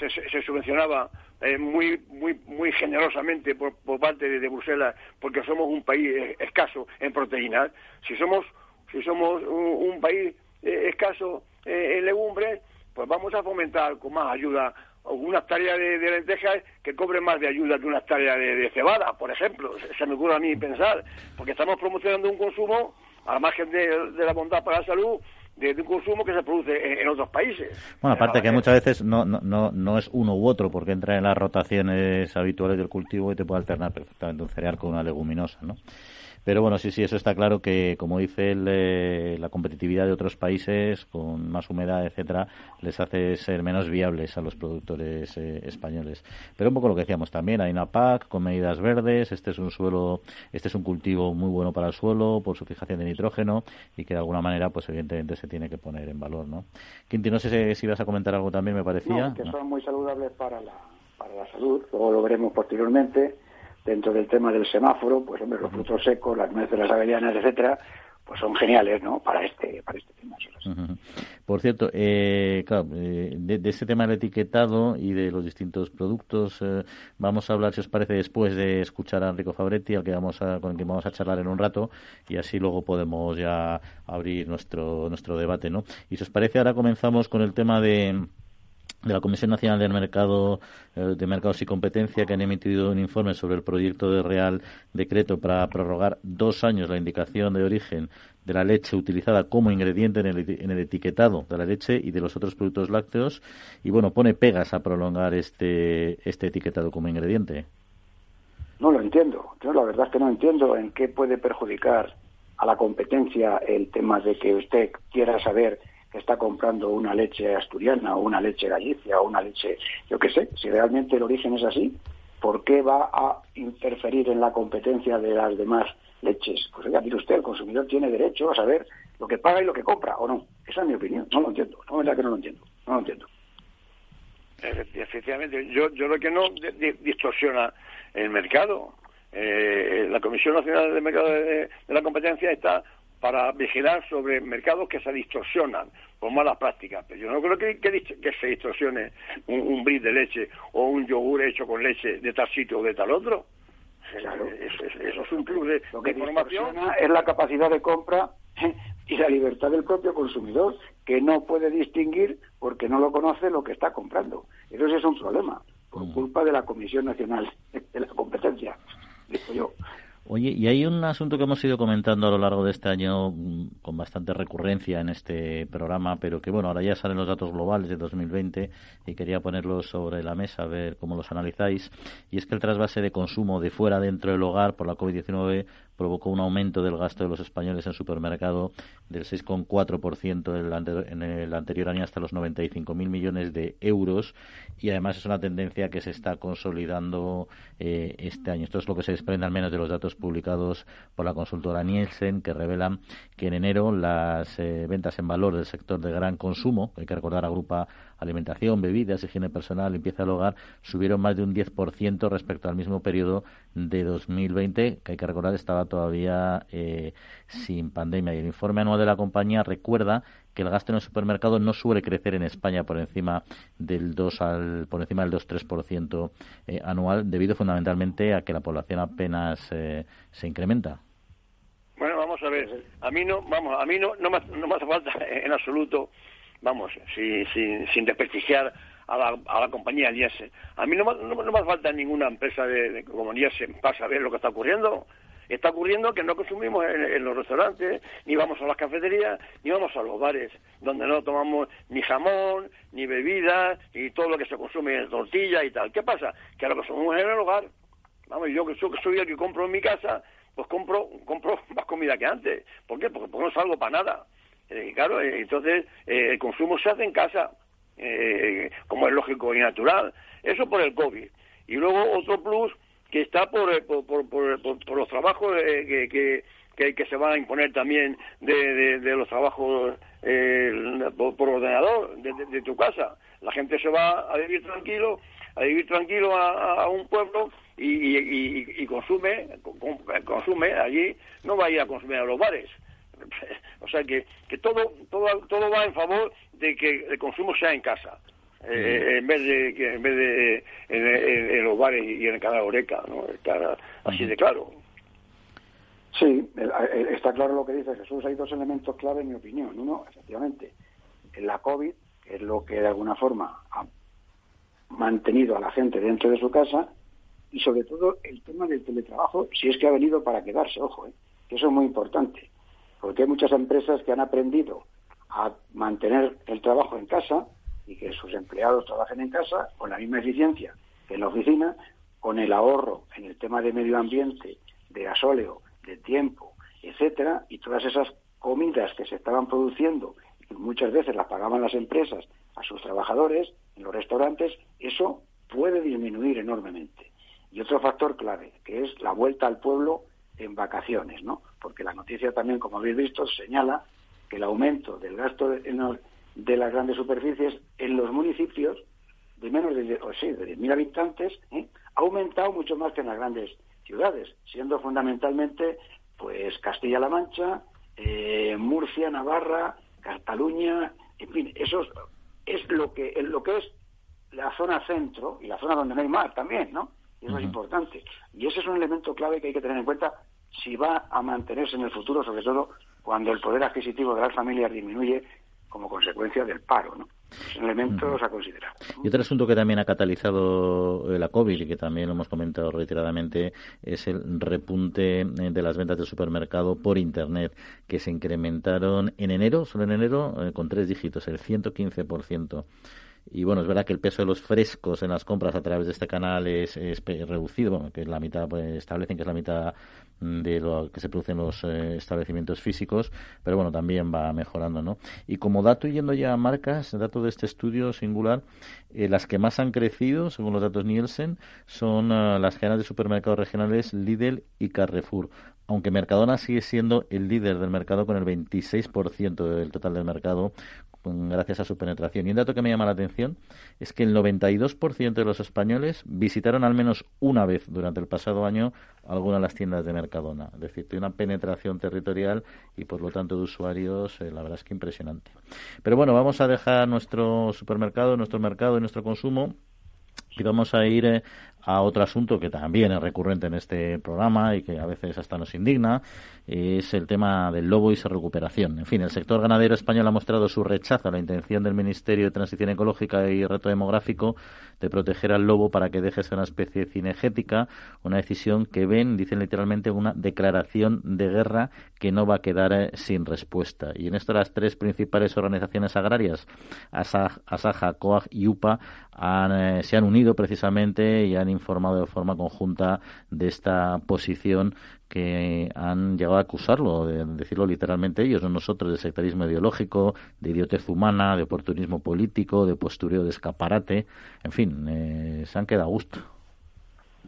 se, se subvencionaba eh, muy muy muy generosamente por, parte de, Bruselas porque somos un país eh, escaso en proteínas si somos si somos un, país eh, escaso en legumbres pues vamos a fomentar con más ayuda unas tareas de, lentejas que cobren más de ayuda que unas tareas de, cebada, por ejemplo. Se me ocurre a mí pensar, porque estamos promocionando un consumo, a la margen de la bondad para la salud, de, un consumo que se produce en, otros países. Bueno, aparte que muchas veces no, no, no, no es uno u otro, porque entra en las rotaciones habituales del cultivo y te puede alternar perfectamente un cereal con una leguminosa, ¿no? Pero bueno, sí, sí, eso está claro que, como dice él, eh, la competitividad de otros países con más humedad, etcétera, les hace ser menos viables a los productores eh, españoles. Pero un poco lo que decíamos también, hay una PAC con medidas verdes, este es un suelo, este es un cultivo muy bueno para el suelo por su fijación de nitrógeno y que de alguna manera, pues evidentemente se tiene que poner en valor, ¿no? Quinti, no sé si, ibas a comentar algo también, me parecía. No, que son muy saludables para la, para la salud, luego lo veremos posteriormente dentro del tema del semáforo, pues hombre, los frutos secos, las nueces, las avellanas, etcétera, pues son geniales, ¿no? Para este, para este tema. Por cierto, eh, claro, eh, de, ese tema del etiquetado y de los distintos productos, eh, vamos a hablar, si os parece, después de escuchar a Enrico Fabretti, al que vamos a, con el que vamos a charlar en un rato, y así luego podemos ya abrir nuestro nuestro debate, ¿no? Y si os parece, ahora comenzamos con el tema de de la Comisión Nacional del Mercado eh, de Mercados y Competencia que han emitido un informe sobre el proyecto de Real Decreto para prorrogar dos años la indicación de origen de la leche utilizada como ingrediente en el, etiquetado de la leche y de los otros productos lácteos y bueno pone pegas a prolongar este este etiquetado como ingrediente. No lo entiendo. Yo la verdad es que no entiendo en qué puede perjudicar a la competencia el tema de que usted quiera saber que está comprando una leche asturiana o una leche galicia o una leche, yo qué sé, si realmente el origen es así, ¿por qué va a interferir en la competencia de las demás leches? Pues oiga, mire usted, el consumidor tiene derecho a saber lo que paga y lo que compra, ¿o no? Esa es mi opinión, no lo entiendo, no es verdad que no lo entiendo, no lo entiendo. Efectivamente, yo, yo lo que no distorsiona el mercado. Eh, la Comisión Nacional del Mercado de la Competencia está para vigilar sobre mercados que se distorsionan por malas prácticas. Pero yo no creo que, que, se distorsione un, un bris de leche o un yogur hecho con leche de tal sitio o de tal otro. Eso, es un plus de, Lo que información. Es la capacidad de compra y la libertad del propio consumidor, que no puede distinguir porque no lo conoce lo que está comprando. Eso es un problema, por mm. culpa de la Comisión Nacional de la Competencia digo yo. Oye, y hay un asunto que hemos ido comentando a lo largo de este año mm, con bastante recurrencia en este programa, pero que bueno, ahora ya salen los datos globales de 2020 y quería ponerlos sobre la mesa, a ver cómo los analizáis. Y es que el trasvase de consumo de fuera dentro del hogar por la COVID-19 provocó un aumento del gasto de los españoles en supermercado del 6,4% en el anterior año hasta los 95.000 millones de euros y además es una tendencia que se está consolidando eh, este año. Esto es lo que se desprende al menos de los datos publicados por la consultora Nielsen que revelan que en enero las eh, ventas en valor del sector de gran consumo, que hay que recordar agrupa alimentación, bebidas, higiene personal, limpieza del hogar, subieron más de un 10% respecto al mismo periodo de 2020, que hay que recordar estaba todavía eh, sin pandemia. Y el informe anual de la compañía recuerda que el gasto en el supermercado no suele crecer en España por encima del 2 al, por encima del 2-3% eh, anual, debido fundamentalmente a que la población apenas eh, se incrementa. Bueno, vamos a ver. A mí no, vamos, a mí no, no, me, no me hace falta en absoluto vamos, sin, sin, sin desprestigiar a la, compañía Nielsen. A mí no, no, me hace falta ninguna empresa de, como Nielsen para saber lo que está ocurriendo. Está ocurriendo que no consumimos en, los restaurantes, ni vamos a las cafeterías, ni vamos a los bares, donde no tomamos ni jamón, ni bebidas, ni todo lo que se consume en tortilla y tal. ¿Qué pasa? Que lo consumimos en el hogar. Vamos, yo que soy, soy el que compro en mi casa, pues compro, compro más comida que antes. ¿Por qué? Porque, porque no salgo para nada. Eh, claro, eh, entonces eh, el consumo se hace en casa, como es lógico y natural. Eso por el COVID. Y luego otro plus que está por, por, por, por, los trabajos que, que, que, se van a imponer también de, de, los trabajos por, ordenador de, tu casa. La gente se va a vivir tranquilo, a vivir tranquilo a, un pueblo y, y, y, consume, consume allí, no va a ir a consumir a los bares. O sea que, que todo, todo, todo va en favor de que el consumo sea en casa. Eh, en vez de que en vez de en, los bares y en cada oreca, ¿no? Está así de claro. Sí, está claro lo que dice Jesús. Hay dos elementos clave en mi opinión. Uno, efectivamente, la COVID, que es lo que de alguna forma ha mantenido a la gente dentro de su casa, y sobre todo el tema del teletrabajo, si es que ha venido para quedarse, ojo, ¿eh? que eso es muy importante porque hay muchas empresas que han aprendido a mantener el trabajo en casa y que sus empleados trabajen en casa con la misma eficiencia que en la oficina, con el ahorro en el tema de medio ambiente, de gasóleo, de tiempo, etcétera, y todas esas comidas que se estaban produciendo y muchas veces las pagaban las empresas a sus trabajadores en los restaurantes, eso puede disminuir enormemente. Y otro factor clave, que es la vuelta al pueblo en vacaciones, ¿no? Porque la noticia también, como habéis visto, señala que el aumento del gasto de, las grandes superficies en los municipios de menos de, o sí, de 10.000 habitantes ¿eh? ha aumentado mucho más que en las grandes ciudades, siendo fundamentalmente pues Castilla-La Mancha, eh, Murcia, Navarra, Cataluña, en fin, eso es, lo que lo que es la zona centro y la zona donde no hay mar también, ¿no? Y eso es importante. Y ese es un elemento clave que hay que tener en cuenta si va a mantenerse en el futuro, sobre todo cuando el poder adquisitivo de las familias disminuye como consecuencia del paro, ¿no? elementos a considerar. Y otro asunto que también ha catalizado eh, la COVID y que también lo hemos comentado reiteradamente es el repunte eh, de las ventas de supermercado por Internet, que se incrementaron en enero, solo en enero, eh, con tres dígitos, el 115%. Y bueno, es verdad que el peso de los frescos en las compras a través de este canal es, reducido, que es la mitad, pues, establecen que es la mitad de lo que se produce en los eh, establecimientos físicos, pero bueno, también va mejorando, ¿no? Y como dato, yendo ya a marcas, dato de este estudio singular, eh, las que más han crecido, según los datos Nielsen, son ah, las cadenas de supermercados regionales Lidl y Carrefour aunque Mercadona sigue siendo el líder del mercado con el 26% del total del mercado, gracias a su penetración. Y un dato que me llama la atención es que el 92% de los españoles visitaron al menos una vez durante el pasado año alguna de las tiendas de Mercadona. Es decir, tiene una penetración territorial y por lo tanto de usuarios, eh, la verdad es que impresionante. Pero bueno, vamos a dejar nuestro supermercado, nuestro mercado y nuestro consumo y vamos a ir eh, a otro asunto que también es recurrente en este programa y que a veces hasta nos indigna, es el tema del lobo y su recuperación. En fin, el sector ganadero español ha mostrado su rechazo a la intención del Ministerio de Transición Ecológica y Reto Demográfico de proteger al lobo para que deje ser una especie cinegética, una decisión que ven, dicen literalmente, una declaración de guerra que no va a quedar eh, sin respuesta. Y en esto las tres principales organizaciones agrarias, Asaja, COAG y UPA, eh, se han unido precisamente y han informado de forma conjunta de esta posición que han llegado a acusarlo, de decirlo literalmente ellos, no nosotros, de sectarismo ideológico, de idiotez humana, de oportunismo político, de postureo de escaparate, en fin, eh, se han quedado a gusto.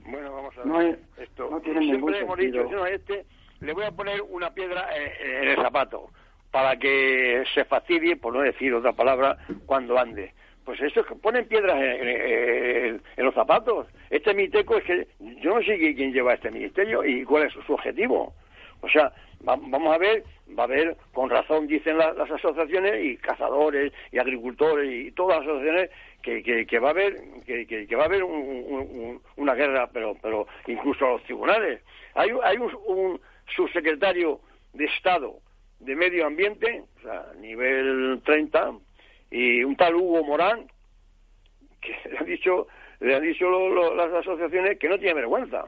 Bueno, vamos a ver. Esto, no tiene siempre hemos dicho, no, este, le voy a poner una piedra en el zapato para que se fastidie, por no decir otra palabra, cuando ande pues eso es que ponen piedras en, los zapatos. Este miteco es que yo no sé quién lleva este ministerio y cuál es su, objetivo. O sea, vamos a ver, va a haber, con razón dicen las asociaciones y cazadores y agricultores y todas las asociaciones que, va a haber que, va a haber una guerra, pero pero incluso a los tribunales. Hay, hay un, un subsecretario de Estado de Medio Ambiente, o sea, nivel 30, y un tal Hugo Morán, que le han dicho, le han dicho las asociaciones que no tiene vergüenza.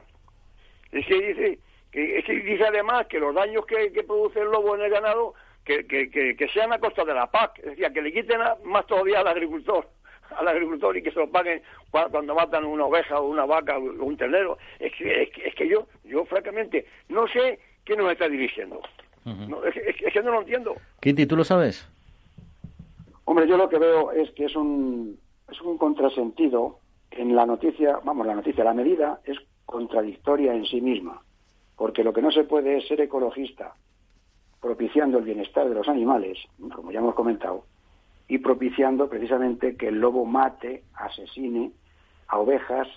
Es que dice, que, dice además que los daños que, produce el lobo en el ganado, que, que, sean a costa de la PAC, es decir, que le quiten más todavía al agricultor al agricultor y que se lo paguen cuando matan una oveja o una vaca o un ternero. Es que, es que, yo, yo francamente, no sé qué nos está dirigiendo. es, que no lo entiendo. Quinti, ¿tú lo sabes? Hombre, yo lo que veo es que es un, es un contrasentido en la noticia, vamos, la noticia, la medida es contradictoria en sí misma, porque lo que no se puede es ser ecologista propiciando el bienestar de los animales, como ya hemos comentado, y propiciando precisamente que el lobo mate, asesine a ovejas,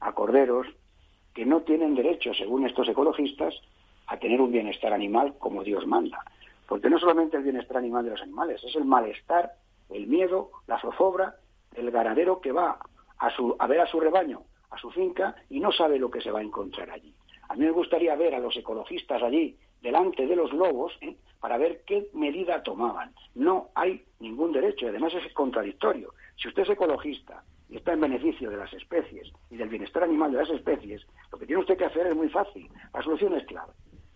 a corderos, que no tienen derecho, según estos ecologistas, a tener un bienestar animal como Dios manda. Porque no solamente el bienestar animal de los animales, es el malestar el miedo, la zozobra del ganadero que va a, su, a ver a su rebaño, a su finca, y no sabe lo que se va a encontrar allí. A mí me gustaría ver a los ecologistas allí, delante de los lobos, ¿eh? para ver qué medida tomaban. No hay ningún derecho, y además es contradictorio. Si usted es ecologista y está en beneficio de las especies y del bienestar animal de las especies, lo que tiene usted que hacer es muy fácil. La solución es clave.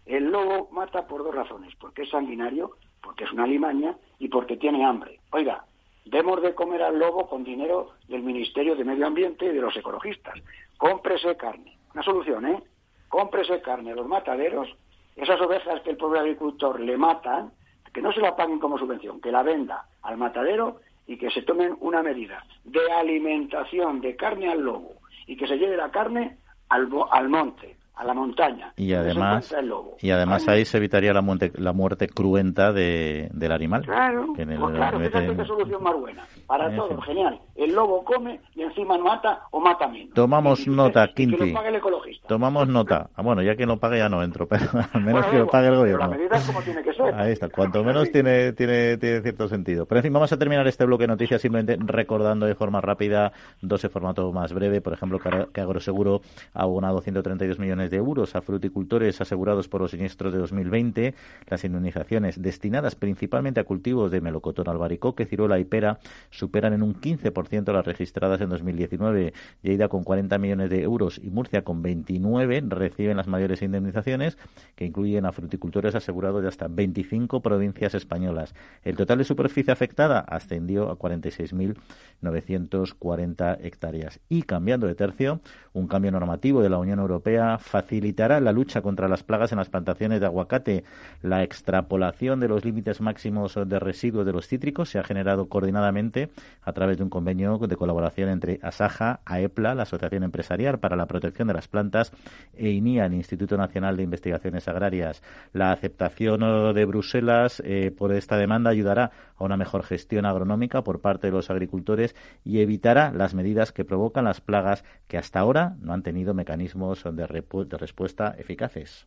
El lobo mata por dos razones, porque es sanguinario porque es una limaña y porque tiene hambre. Oiga, demos de comer al lobo con dinero del Ministerio de Medio Ambiente y de los ecologistas. Cómprese carne. Una solución, ¿eh? Cómprese carne. Los mataderos, esas ovejas que el pobre agricultor le matan, que no se la paguen como subvención, que la venda al matadero y que se tomen una medida de alimentación de carne al lobo y que se lleve la carne al, al monte a la montaña. Y además, y además ahí se evitaría la muerte, la muerte cruenta de, del animal. Claro, pues claro, fíjate qué solución más buena. Para todo, genial. El lobo come y encima no mata o mata menos. Tomamos nota, Quinti. Que lo pague el ecologista. Tomamos nota. Ah, bueno, ya que no pague ya no entro, pero al menos que lo pague el gobierno. la medida es como tiene que ser. Ahí está, cuanto menos tiene, tiene, tiene cierto sentido. Pero en fin, vamos a terminar este bloque de noticias simplemente recordando de forma rápida dos de formato más breve. Por ejemplo, que Agroseguro ha abonado 132 millones de euros a fruticultores asegurados por los siniestros de 2020. Las indemnizaciones destinadas principalmente a cultivos de melocotón, albaricoque, ciruela y pera superan en un 15% las registradas en 2019. Lleida con 40 millones de euros y Murcia con 29 reciben las mayores indemnizaciones que incluyen a fruticultores asegurados de hasta 25 provincias españolas. El total de superficie afectada ascendió a 46.940 hectáreas. Y cambiando de tercio, un cambio normativo de la Unión Europea facilitará la lucha contra las plagas en las plantaciones de aguacate. La extrapolación de los límites máximos de residuos de los cítricos se ha generado coordinadamente a través de un convenio de colaboración entre ASAJA, AEPLA, la Asociación Empresarial para la Protección de las Plantas, e INIA, el Instituto Nacional de Investigaciones Agrarias. La aceptación de Bruselas eh, por esta demanda ayudará a una mejor gestión agronómica por parte de los agricultores y evitará las medidas que provocan las plagas que hasta ahora no han tenido mecanismos de, respuesta eficaces.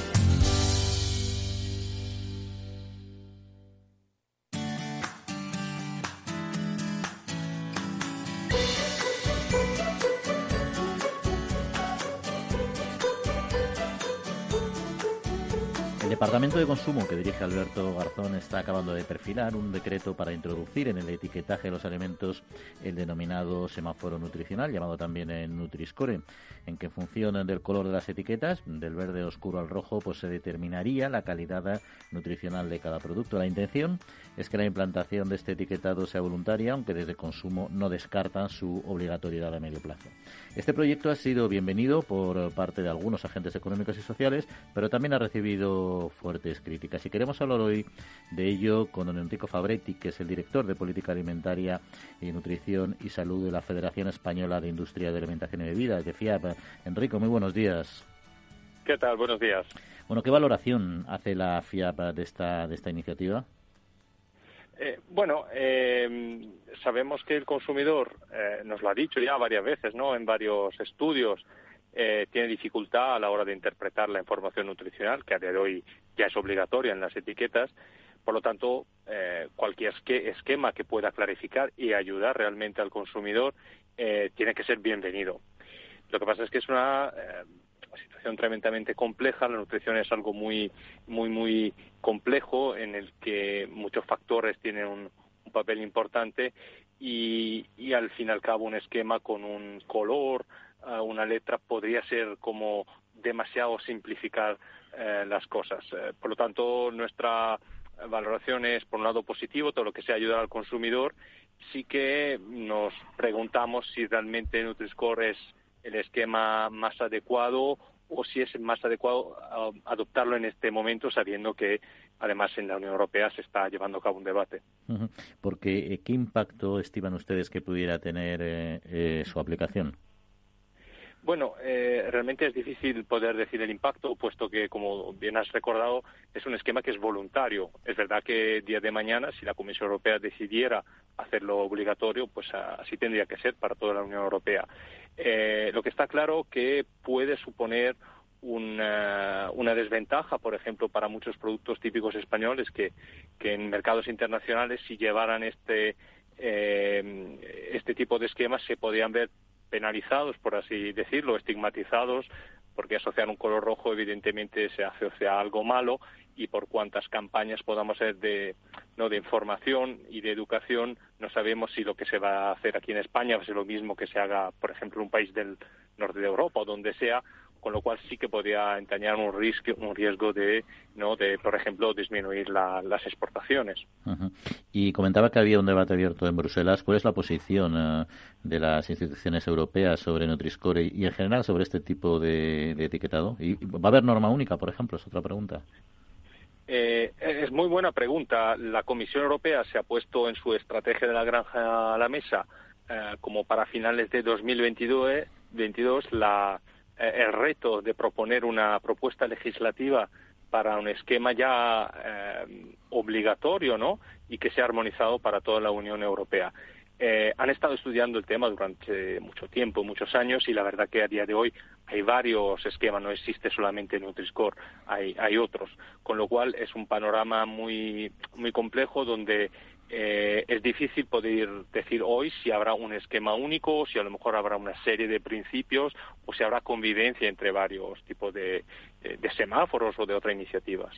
El Departamento de Consumo que dirige Alberto Garzón está acabando de perfilar un decreto para introducir en el etiquetaje de los alimentos el denominado semáforo nutricional, llamado también Nutriscore, en que en función del color de las etiquetas, del verde oscuro al rojo, pues se determinaría la calidad nutricional de cada producto. La intención es que la implantación de este etiquetado sea voluntaria, aunque desde consumo no descartan su obligatoriedad a medio plazo. Este proyecto ha sido bienvenido por parte de algunos agentes económicos y sociales, pero también ha recibido fuertes críticas. Y queremos hablar hoy de ello con don Enrico Fabretti, que es el director de Política Alimentaria y Nutrición y Salud de la Federación Española de Industria de Alimentación y Bebidas, de FIAP. Enrico, muy buenos días. ¿Qué tal? Buenos días. Bueno, ¿qué valoración hace la FIAP de esta, de esta iniciativa? Eh, bueno, eh, sabemos que el consumidor, eh, nos lo ha dicho ya varias veces, ¿no? En varios estudios, tiene dificultad a la hora de interpretar la información nutricional, que a día de hoy ya es obligatoria en las etiquetas. Por lo tanto, cualquier esquema que pueda clarificar y ayudar realmente al consumidor tiene que ser bienvenido. Lo que pasa es que es una situación tremendamente compleja. La nutrición es algo muy, muy, muy complejo en el que muchos factores tienen un, papel importante y, y, al fin y al cabo un esquema con un color, uh, una letra podría ser como demasiado simplificar uh, las cosas. Uh, por lo tanto, nuestra valoración es, por un lado, positivo, todo lo que sea ayudar al consumidor. Sí que nos preguntamos si realmente Nutri-Score es el esquema más adecuado o si es más adecuado uh, adoptarlo en este momento, sabiendo que además en la Unión Europea se está llevando a cabo un debate. Porque, eh, ¿qué impacto estiman ustedes que pudiera tener eh, eh, su aplicación? Bueno, eh, realmente es difícil poder decir el impacto, puesto que, como bien has recordado, es un esquema que es voluntario. Es verdad que día de mañana, si la Comisión Europea decidiera hacerlo obligatorio, pues así tendría que ser para toda la Unión Europea. Eh, lo que está claro que puede suponer una, desventaja, por ejemplo, para muchos productos típicos españoles que, que en mercados internacionales, si llevaran este, eh, este tipo de esquemas, se podrían ver penalizados, por así decirlo, estigmatizados, porque asociar un color rojo evidentemente se asocia a algo malo y por cuantas campañas podamos hacer de, ¿no? de información y de educación, no sabemos si lo que se va a hacer aquí en España va a ser lo mismo que se haga, por ejemplo, en un país del norte de Europa o donde sea, con lo cual sí que podría entrañar un riesgo, un riesgo de, ¿no? de, por ejemplo, disminuir las exportaciones. Y comentaba que había un debate abierto en Bruselas. ¿Cuál es la posición eh, de las instituciones europeas sobre Nutri-Score y, en general sobre este tipo de, etiquetado? ¿Y ¿Va a haber norma única, por ejemplo? Es otra pregunta. Eh, es muy buena pregunta. La Comisión Europea se ha puesto en su estrategia de la granja a la mesa eh, como para finales de 2022 22, la eh, el reto de proponer una propuesta legislativa para un esquema ya eh, obligatorio, ¿no? Y que sea armonizado para toda la Unión Europea. Eh, han estado estudiando el tema durante mucho tiempo, muchos años, y la verdad que a día de hoy hay varios esquemas, no existe solamente Nutri-Score, hay, hay otros, con lo cual es un panorama muy, muy complejo donde eh, es difícil poder decir hoy si habrá un esquema único, si a lo mejor habrá una serie de principios o si habrá convivencia entre varios tipos de, semáforos o de otras iniciativas.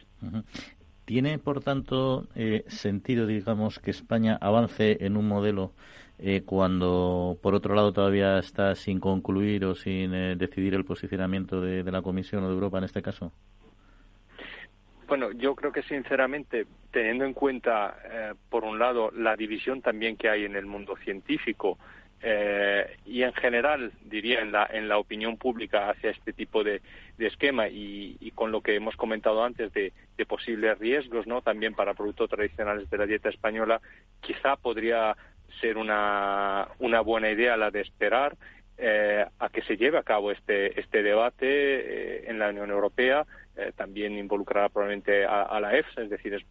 ¿Tiene, por tanto, eh, sentido, digamos, que España avance en un modelo eh, cuando, por otro lado, todavía está sin concluir o sin decidir el posicionamiento de la Comisión o de Europa en este caso? Bueno, yo creo que sinceramente, teniendo en cuenta, eh, por un lado, la división también que hay en el mundo científico eh, y en general, diría, en la, en la opinión pública hacia este tipo de, esquema y, con lo que hemos comentado antes de, posibles riesgos, ¿no? También para productos tradicionales de la dieta española, quizá podría ser una, una buena idea la de esperar eh, a que se lleve a cabo este, este debate eh, en la Unión Europea. Eh, también involucrará probablemente a, la EFSA, es decir, es,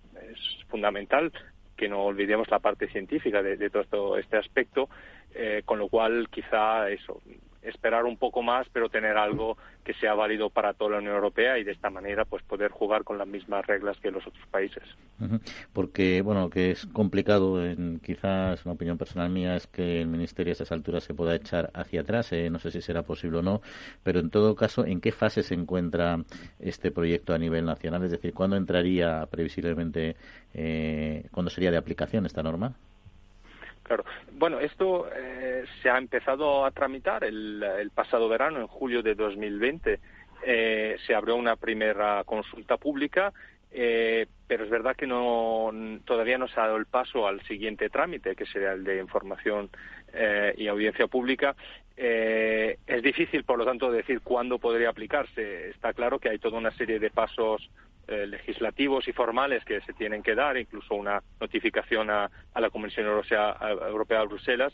fundamental que no olvidemos la parte científica de, de todo este aspecto, con lo cual quizá eso, esperar un poco más, pero tener algo que sea válido para toda la Unión Europea y de esta manera pues poder jugar con las mismas reglas que los otros países. Porque, bueno, que es complicado, en, quizás una opinión personal mía, es que el Ministerio a estas alturas se pueda echar hacia atrás. Eh, no sé si será posible o no, pero en todo caso, ¿en qué fase se encuentra este proyecto a nivel nacional? Es decir, ¿cuándo entraría previsiblemente, eh, cuándo sería de aplicación esta norma? Claro. Bueno, esto eh, se ha empezado a tramitar el, pasado verano, en julio de 2020. Eh, se abrió una primera consulta pública, eh, pero es verdad que no, todavía no se ha dado el paso al siguiente trámite, que sería el de información y audiencia pública. es difícil, por lo tanto, decir cuándo podría aplicarse. Está claro que hay toda una serie de pasos eh, legislativos y formales que se tienen que dar, incluso una notificación a, la Comisión Europea, Europea de Bruselas.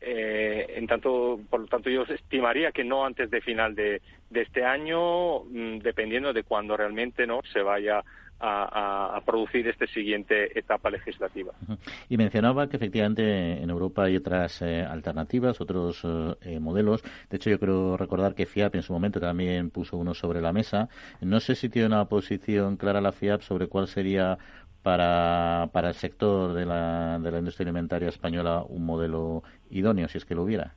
Eh, en tanto, por lo tanto, yo estimaría que no antes de final de, este año, mm, dependiendo de cuándo realmente no se vaya a, producir esta siguiente etapa legislativa. Y mencionaba que efectivamente en Europa hay otras eh, alternativas, otros eh, modelos. De hecho, yo creo recordar que FIAP en su momento también puso uno sobre la mesa. No sé si tiene una posición clara la FIAP sobre cuál sería para, para el sector de la, de la industria alimentaria española un modelo idóneo, si es que lo hubiera.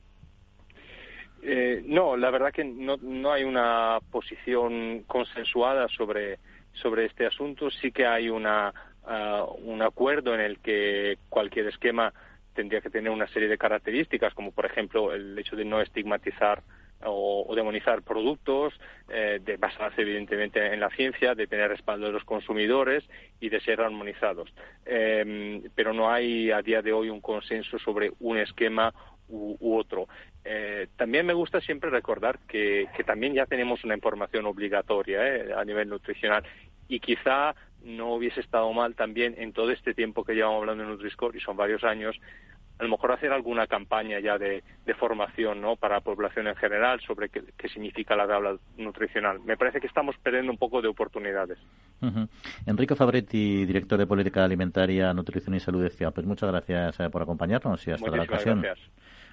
Eh, no, la verdad que no, no hay una posición consensuada sobre sobre este asunto. Sí que hay una, ah, un acuerdo en el que cualquier esquema tendría que tener una serie de características, como por ejemplo el hecho de no estigmatizar o, demonizar productos, eh, de basarse evidentemente en la ciencia, de tener respaldo de los consumidores y de ser armonizados. Em, pero no hay a día de hoy un consenso sobre un esquema u, otro. Eh, también me gusta siempre recordar que, también ya tenemos una información obligatoria eh, a nivel nutricional y quizá no hubiese estado mal también en todo este tiempo que llevamos hablando de Nutriscore, y son varios años, a lo mejor hacer alguna campaña ya de, formación ¿no? para la población en general sobre qué, significa la tabla nutricional. Me parece que estamos perdiendo un poco de oportunidades. Enrique Fabretti, director de Política Alimentaria, Nutrición y Salud de FIA. Pues muchas gracias eh, por acompañarnos y hasta la ocasión. Gracias.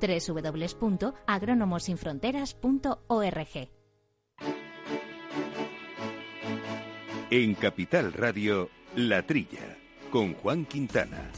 www.agronomosinfronteras.org. En Capital Radio, La Trilla, con Juan Quintana.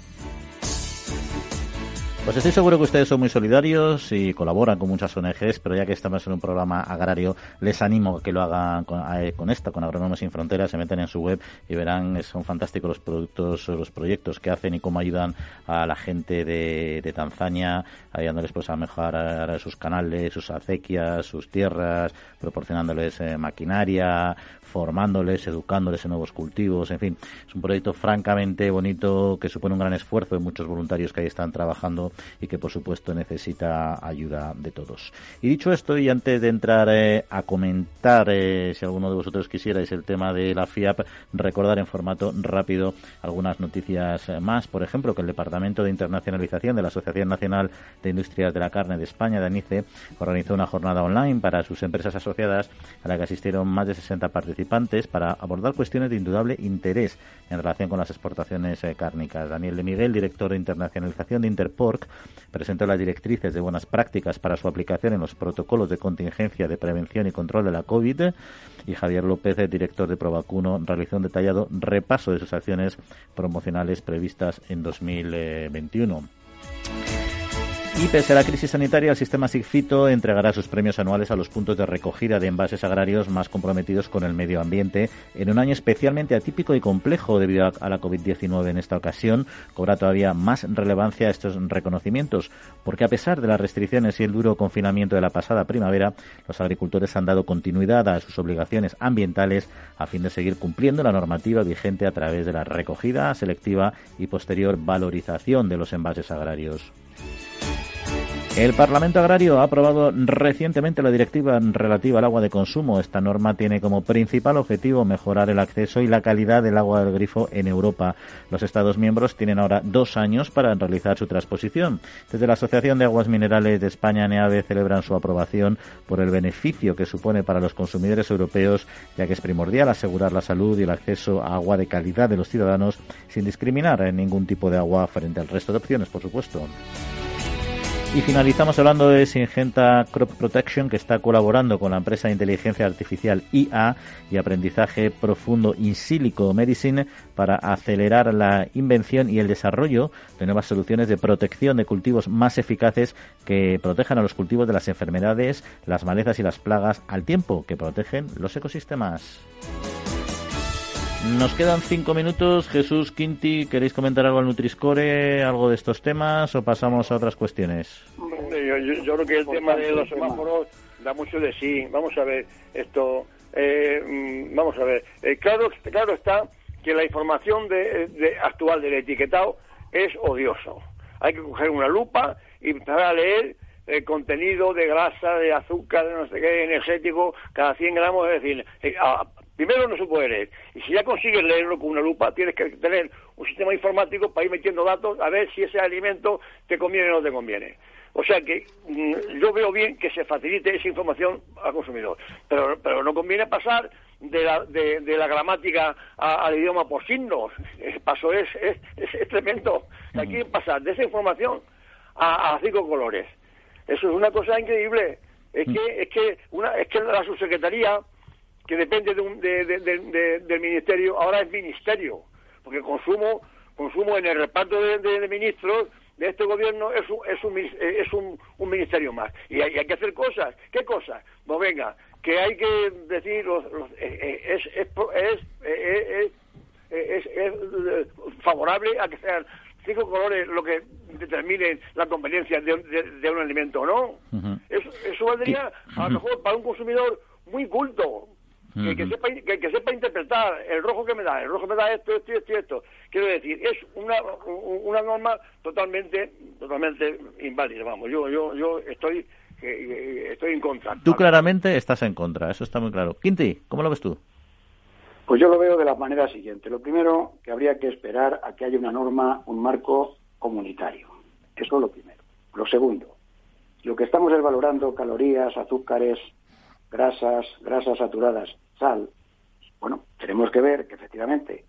Pues estoy seguro que ustedes son muy solidarios y colaboran con muchas ONGs, pero ya que estamos en un programa agrario, les animo a que lo hagan con, con esta, con Agrónomos Sin Fronteras, se meten en su web y verán, son fantásticos los productos, los proyectos que hacen y cómo ayudan a la gente de, de Tanzania, ayudándoles pues a mejorar sus canales, sus acequias, sus tierras, proporcionándoles eh, maquinaria, formándoles, educándoles en nuevos cultivos, en fin, es un proyecto francamente bonito que supone un gran esfuerzo de muchos voluntarios que ahí están trabajando y que por supuesto necesita ayuda de todos. Y dicho esto, y antes de entrar eh, a comentar, eh, si alguno de vosotros quisierais el tema de la FIAP, recordar en formato rápido algunas noticias eh, más. Por ejemplo, que el Departamento de Internacionalización de la Asociación Nacional de Industrias de la Carne de España, de ANICE, organizó una jornada online para sus empresas asociadas a la que asistieron más de 60 participantes para abordar cuestiones de indudable interés en relación con las exportaciones cárnicas. Daniel de Miguel, director de internacionalización de Interporc, presentó las directrices de buenas prácticas para su aplicación en los protocolos de contingencia de prevención y control de la COVID y Javier López, director de Provacuno, realizó un detallado repaso de sus acciones promocionales previstas en 2021. Y pese a la crisis sanitaria, el sistema SIGFITO entregará sus premios anuales a los puntos de recogida de envases agrarios más comprometidos con el medio ambiente en un año especialmente atípico y complejo debido a la COVID-19. En esta ocasión cobra todavía más relevancia estos reconocimientos, porque a pesar de las restricciones y el duro confinamiento de la pasada primavera, los agricultores han dado continuidad a sus obligaciones ambientales a fin de seguir cumpliendo la normativa vigente a través de la recogida selectiva y posterior valorización de los envases agrarios. El Parlamento Agrario ha aprobado recientemente la directiva relativa al agua de consumo. Esta norma tiene como principal objetivo mejorar el acceso y la calidad del agua del grifo en Europa. Los Estados miembros tienen ahora dos años para realizar su transposición. Desde la Asociación de Aguas Minerales de España, NEAVE, celebran su aprobación por el beneficio que supone para los consumidores europeos, ya que es primordial asegurar la salud y el acceso a agua de calidad de los ciudadanos sin discriminar en ningún tipo de agua frente al resto de opciones, por supuesto. Y finalizamos hablando de Singenta Crop Protection, que está colaborando con la empresa de inteligencia artificial IA y aprendizaje profundo In Silico Medicine para acelerar la invención y el desarrollo de nuevas soluciones de protección de cultivos más eficaces que protejan a los cultivos de las enfermedades, las malezas y las plagas al tiempo que protegen los ecosistemas. Nos quedan cinco minutos. Jesús Quinti, ¿queréis comentar algo al Nutriscore, algo de estos temas o pasamos a otras cuestiones? Yo, creo que el tema de los semáforos da mucho de sí. Vamos a ver esto. Eh, mm, vamos a ver. Eh, claro, claro está que la información de, actual del etiquetado es odioso. Hay que coger una lupa y empezar a leer el contenido de grasa, de azúcar, de no sé qué, energético, cada 100 gramos, es decir, eh, Primero no se puede leer. Y si ya consigues leerlo con una lupa, tienes que tener un sistema informático para ir metiendo datos a ver si ese alimento te conviene o no te conviene. O sea que mm, yo veo bien que se facilite esa información al consumidor. Pero, pero no conviene pasar de la, de, la gramática al idioma por signos. El paso es, es, es, tremendo. Hay que pasar de esa información a, a cinco colores. Eso es una cosa increíble. Es que, es que, una, es que la subsecretaría que depende de del ministerio, ahora es ministerio, porque consumo, consumo en el reparto de, ministros de este gobierno es un, es un, es un, un ministerio más. Y hay, que hacer cosas. ¿Qué cosas? Pues venga, que hay que decir, los, eh, eh, es, es, es, es, es, favorable a que sean cinco colores lo que determinen la conveniencia de, de, un alimento o no. eso, eso valdría, a lo mejor, para un consumidor muy culto, que, sepa, que, sepa interpretar el rojo que me da, el rojo me da esto, esto y esto y esto. Quiero decir, es una, una norma totalmente totalmente inválida, vamos. Yo yo yo estoy estoy en contra. Tú claramente estás en contra, eso está muy claro. Quinti, ¿cómo lo ves tú? Pues yo lo veo de la manera siguiente. Lo primero, que habría que esperar a que haya una norma, un marco comunitario. Eso es lo primero. Lo segundo, lo que estamos es valorando calorías, azúcares, grasas, grasas saturadas, sal, bueno, tenemos que ver que efectivamente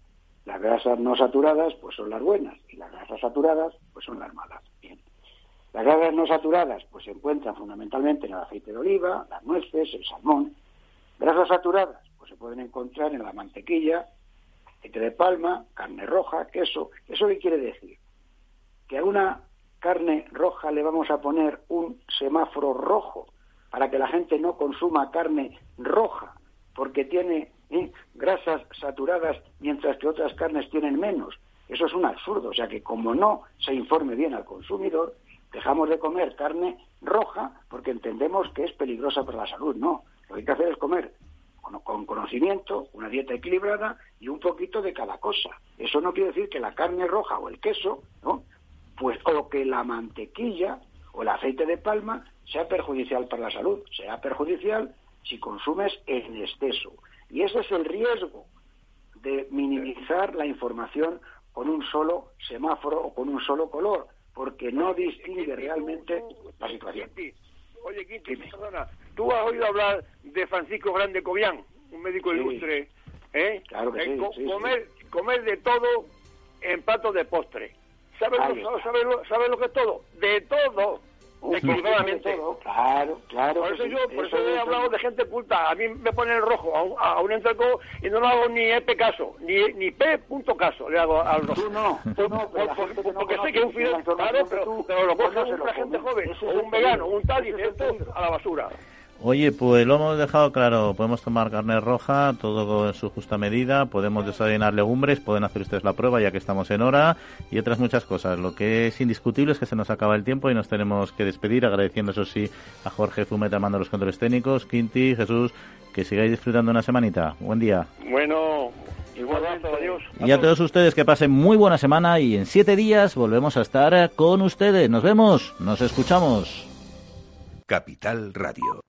las grasas no saturadas pues son las buenas y las grasas saturadas pues son las malas. Bien. Las grasas no saturadas pues se encuentran fundamentalmente en el aceite de oliva, las nueces, el salmón. Grasas saturadas pues se pueden encontrar en la mantequilla, aceite de palma, carne roja, queso. ¿Eso qué quiere decir? Que a una carne roja le vamos a poner un semáforo rojo para que la gente no consuma carne roja porque tiene ¿eh? grasas saturadas mientras que otras carnes tienen menos. Eso es un absurdo. O sea que como no se informe bien al consumidor, dejamos de comer carne roja porque entendemos que es peligrosa para la salud. No, lo que hay que hacer es comer con conocimiento, una dieta equilibrada y un poquito de cada cosa. Eso no quiere decir que la carne roja o el queso, ¿no? Pues o que la mantequilla o el aceite de palma sea perjudicial para la salud, sea perjudicial si consumes en exceso. Y ese es el riesgo de minimizar la información con un solo semáforo o con un solo color, porque no distingue realmente la situación. Oye, Quinti, perdona, tú has oído hablar de Francisco Grande Cobian, un médico ilustre, ¿eh? Claro que eh, sí, comer, comer de todo en platos de postre. ¿Sabes lo, sabe lo, que es todo? De todo equilibradamente. Claro, claro. Por eso yo, por eso eso he hablado de gente culta. A mí me pone el rojo a un, a un entrecó y no le hago ni EP caso, ni, ni P punto caso le hago al rojo. Tú no, tú no, Por- porque sé que un fidel, claro, pero, pero lo coge una lo gente joven, o un vegano, un tal, y esto a la basura. Oye, pues lo hemos dejado claro. Podemos tomar carne roja, todo en su justa medida. Podemos desayunar legumbres. Pueden hacer ustedes la prueba ya que estamos en hora. Y otras muchas cosas. Lo que es indiscutible es que se nos acaba el tiempo y nos tenemos que despedir. Agradeciendo, eso sí, a Jorge Zumeta mando los controles técnicos. Quinti, Jesús, que sigáis disfrutando una semanita. Buen día. Bueno, igualmente, adiós. Y a todos ustedes que pasen muy buena semana y en siete días volvemos a estar con ustedes. Nos vemos, nos escuchamos. Capital Radio.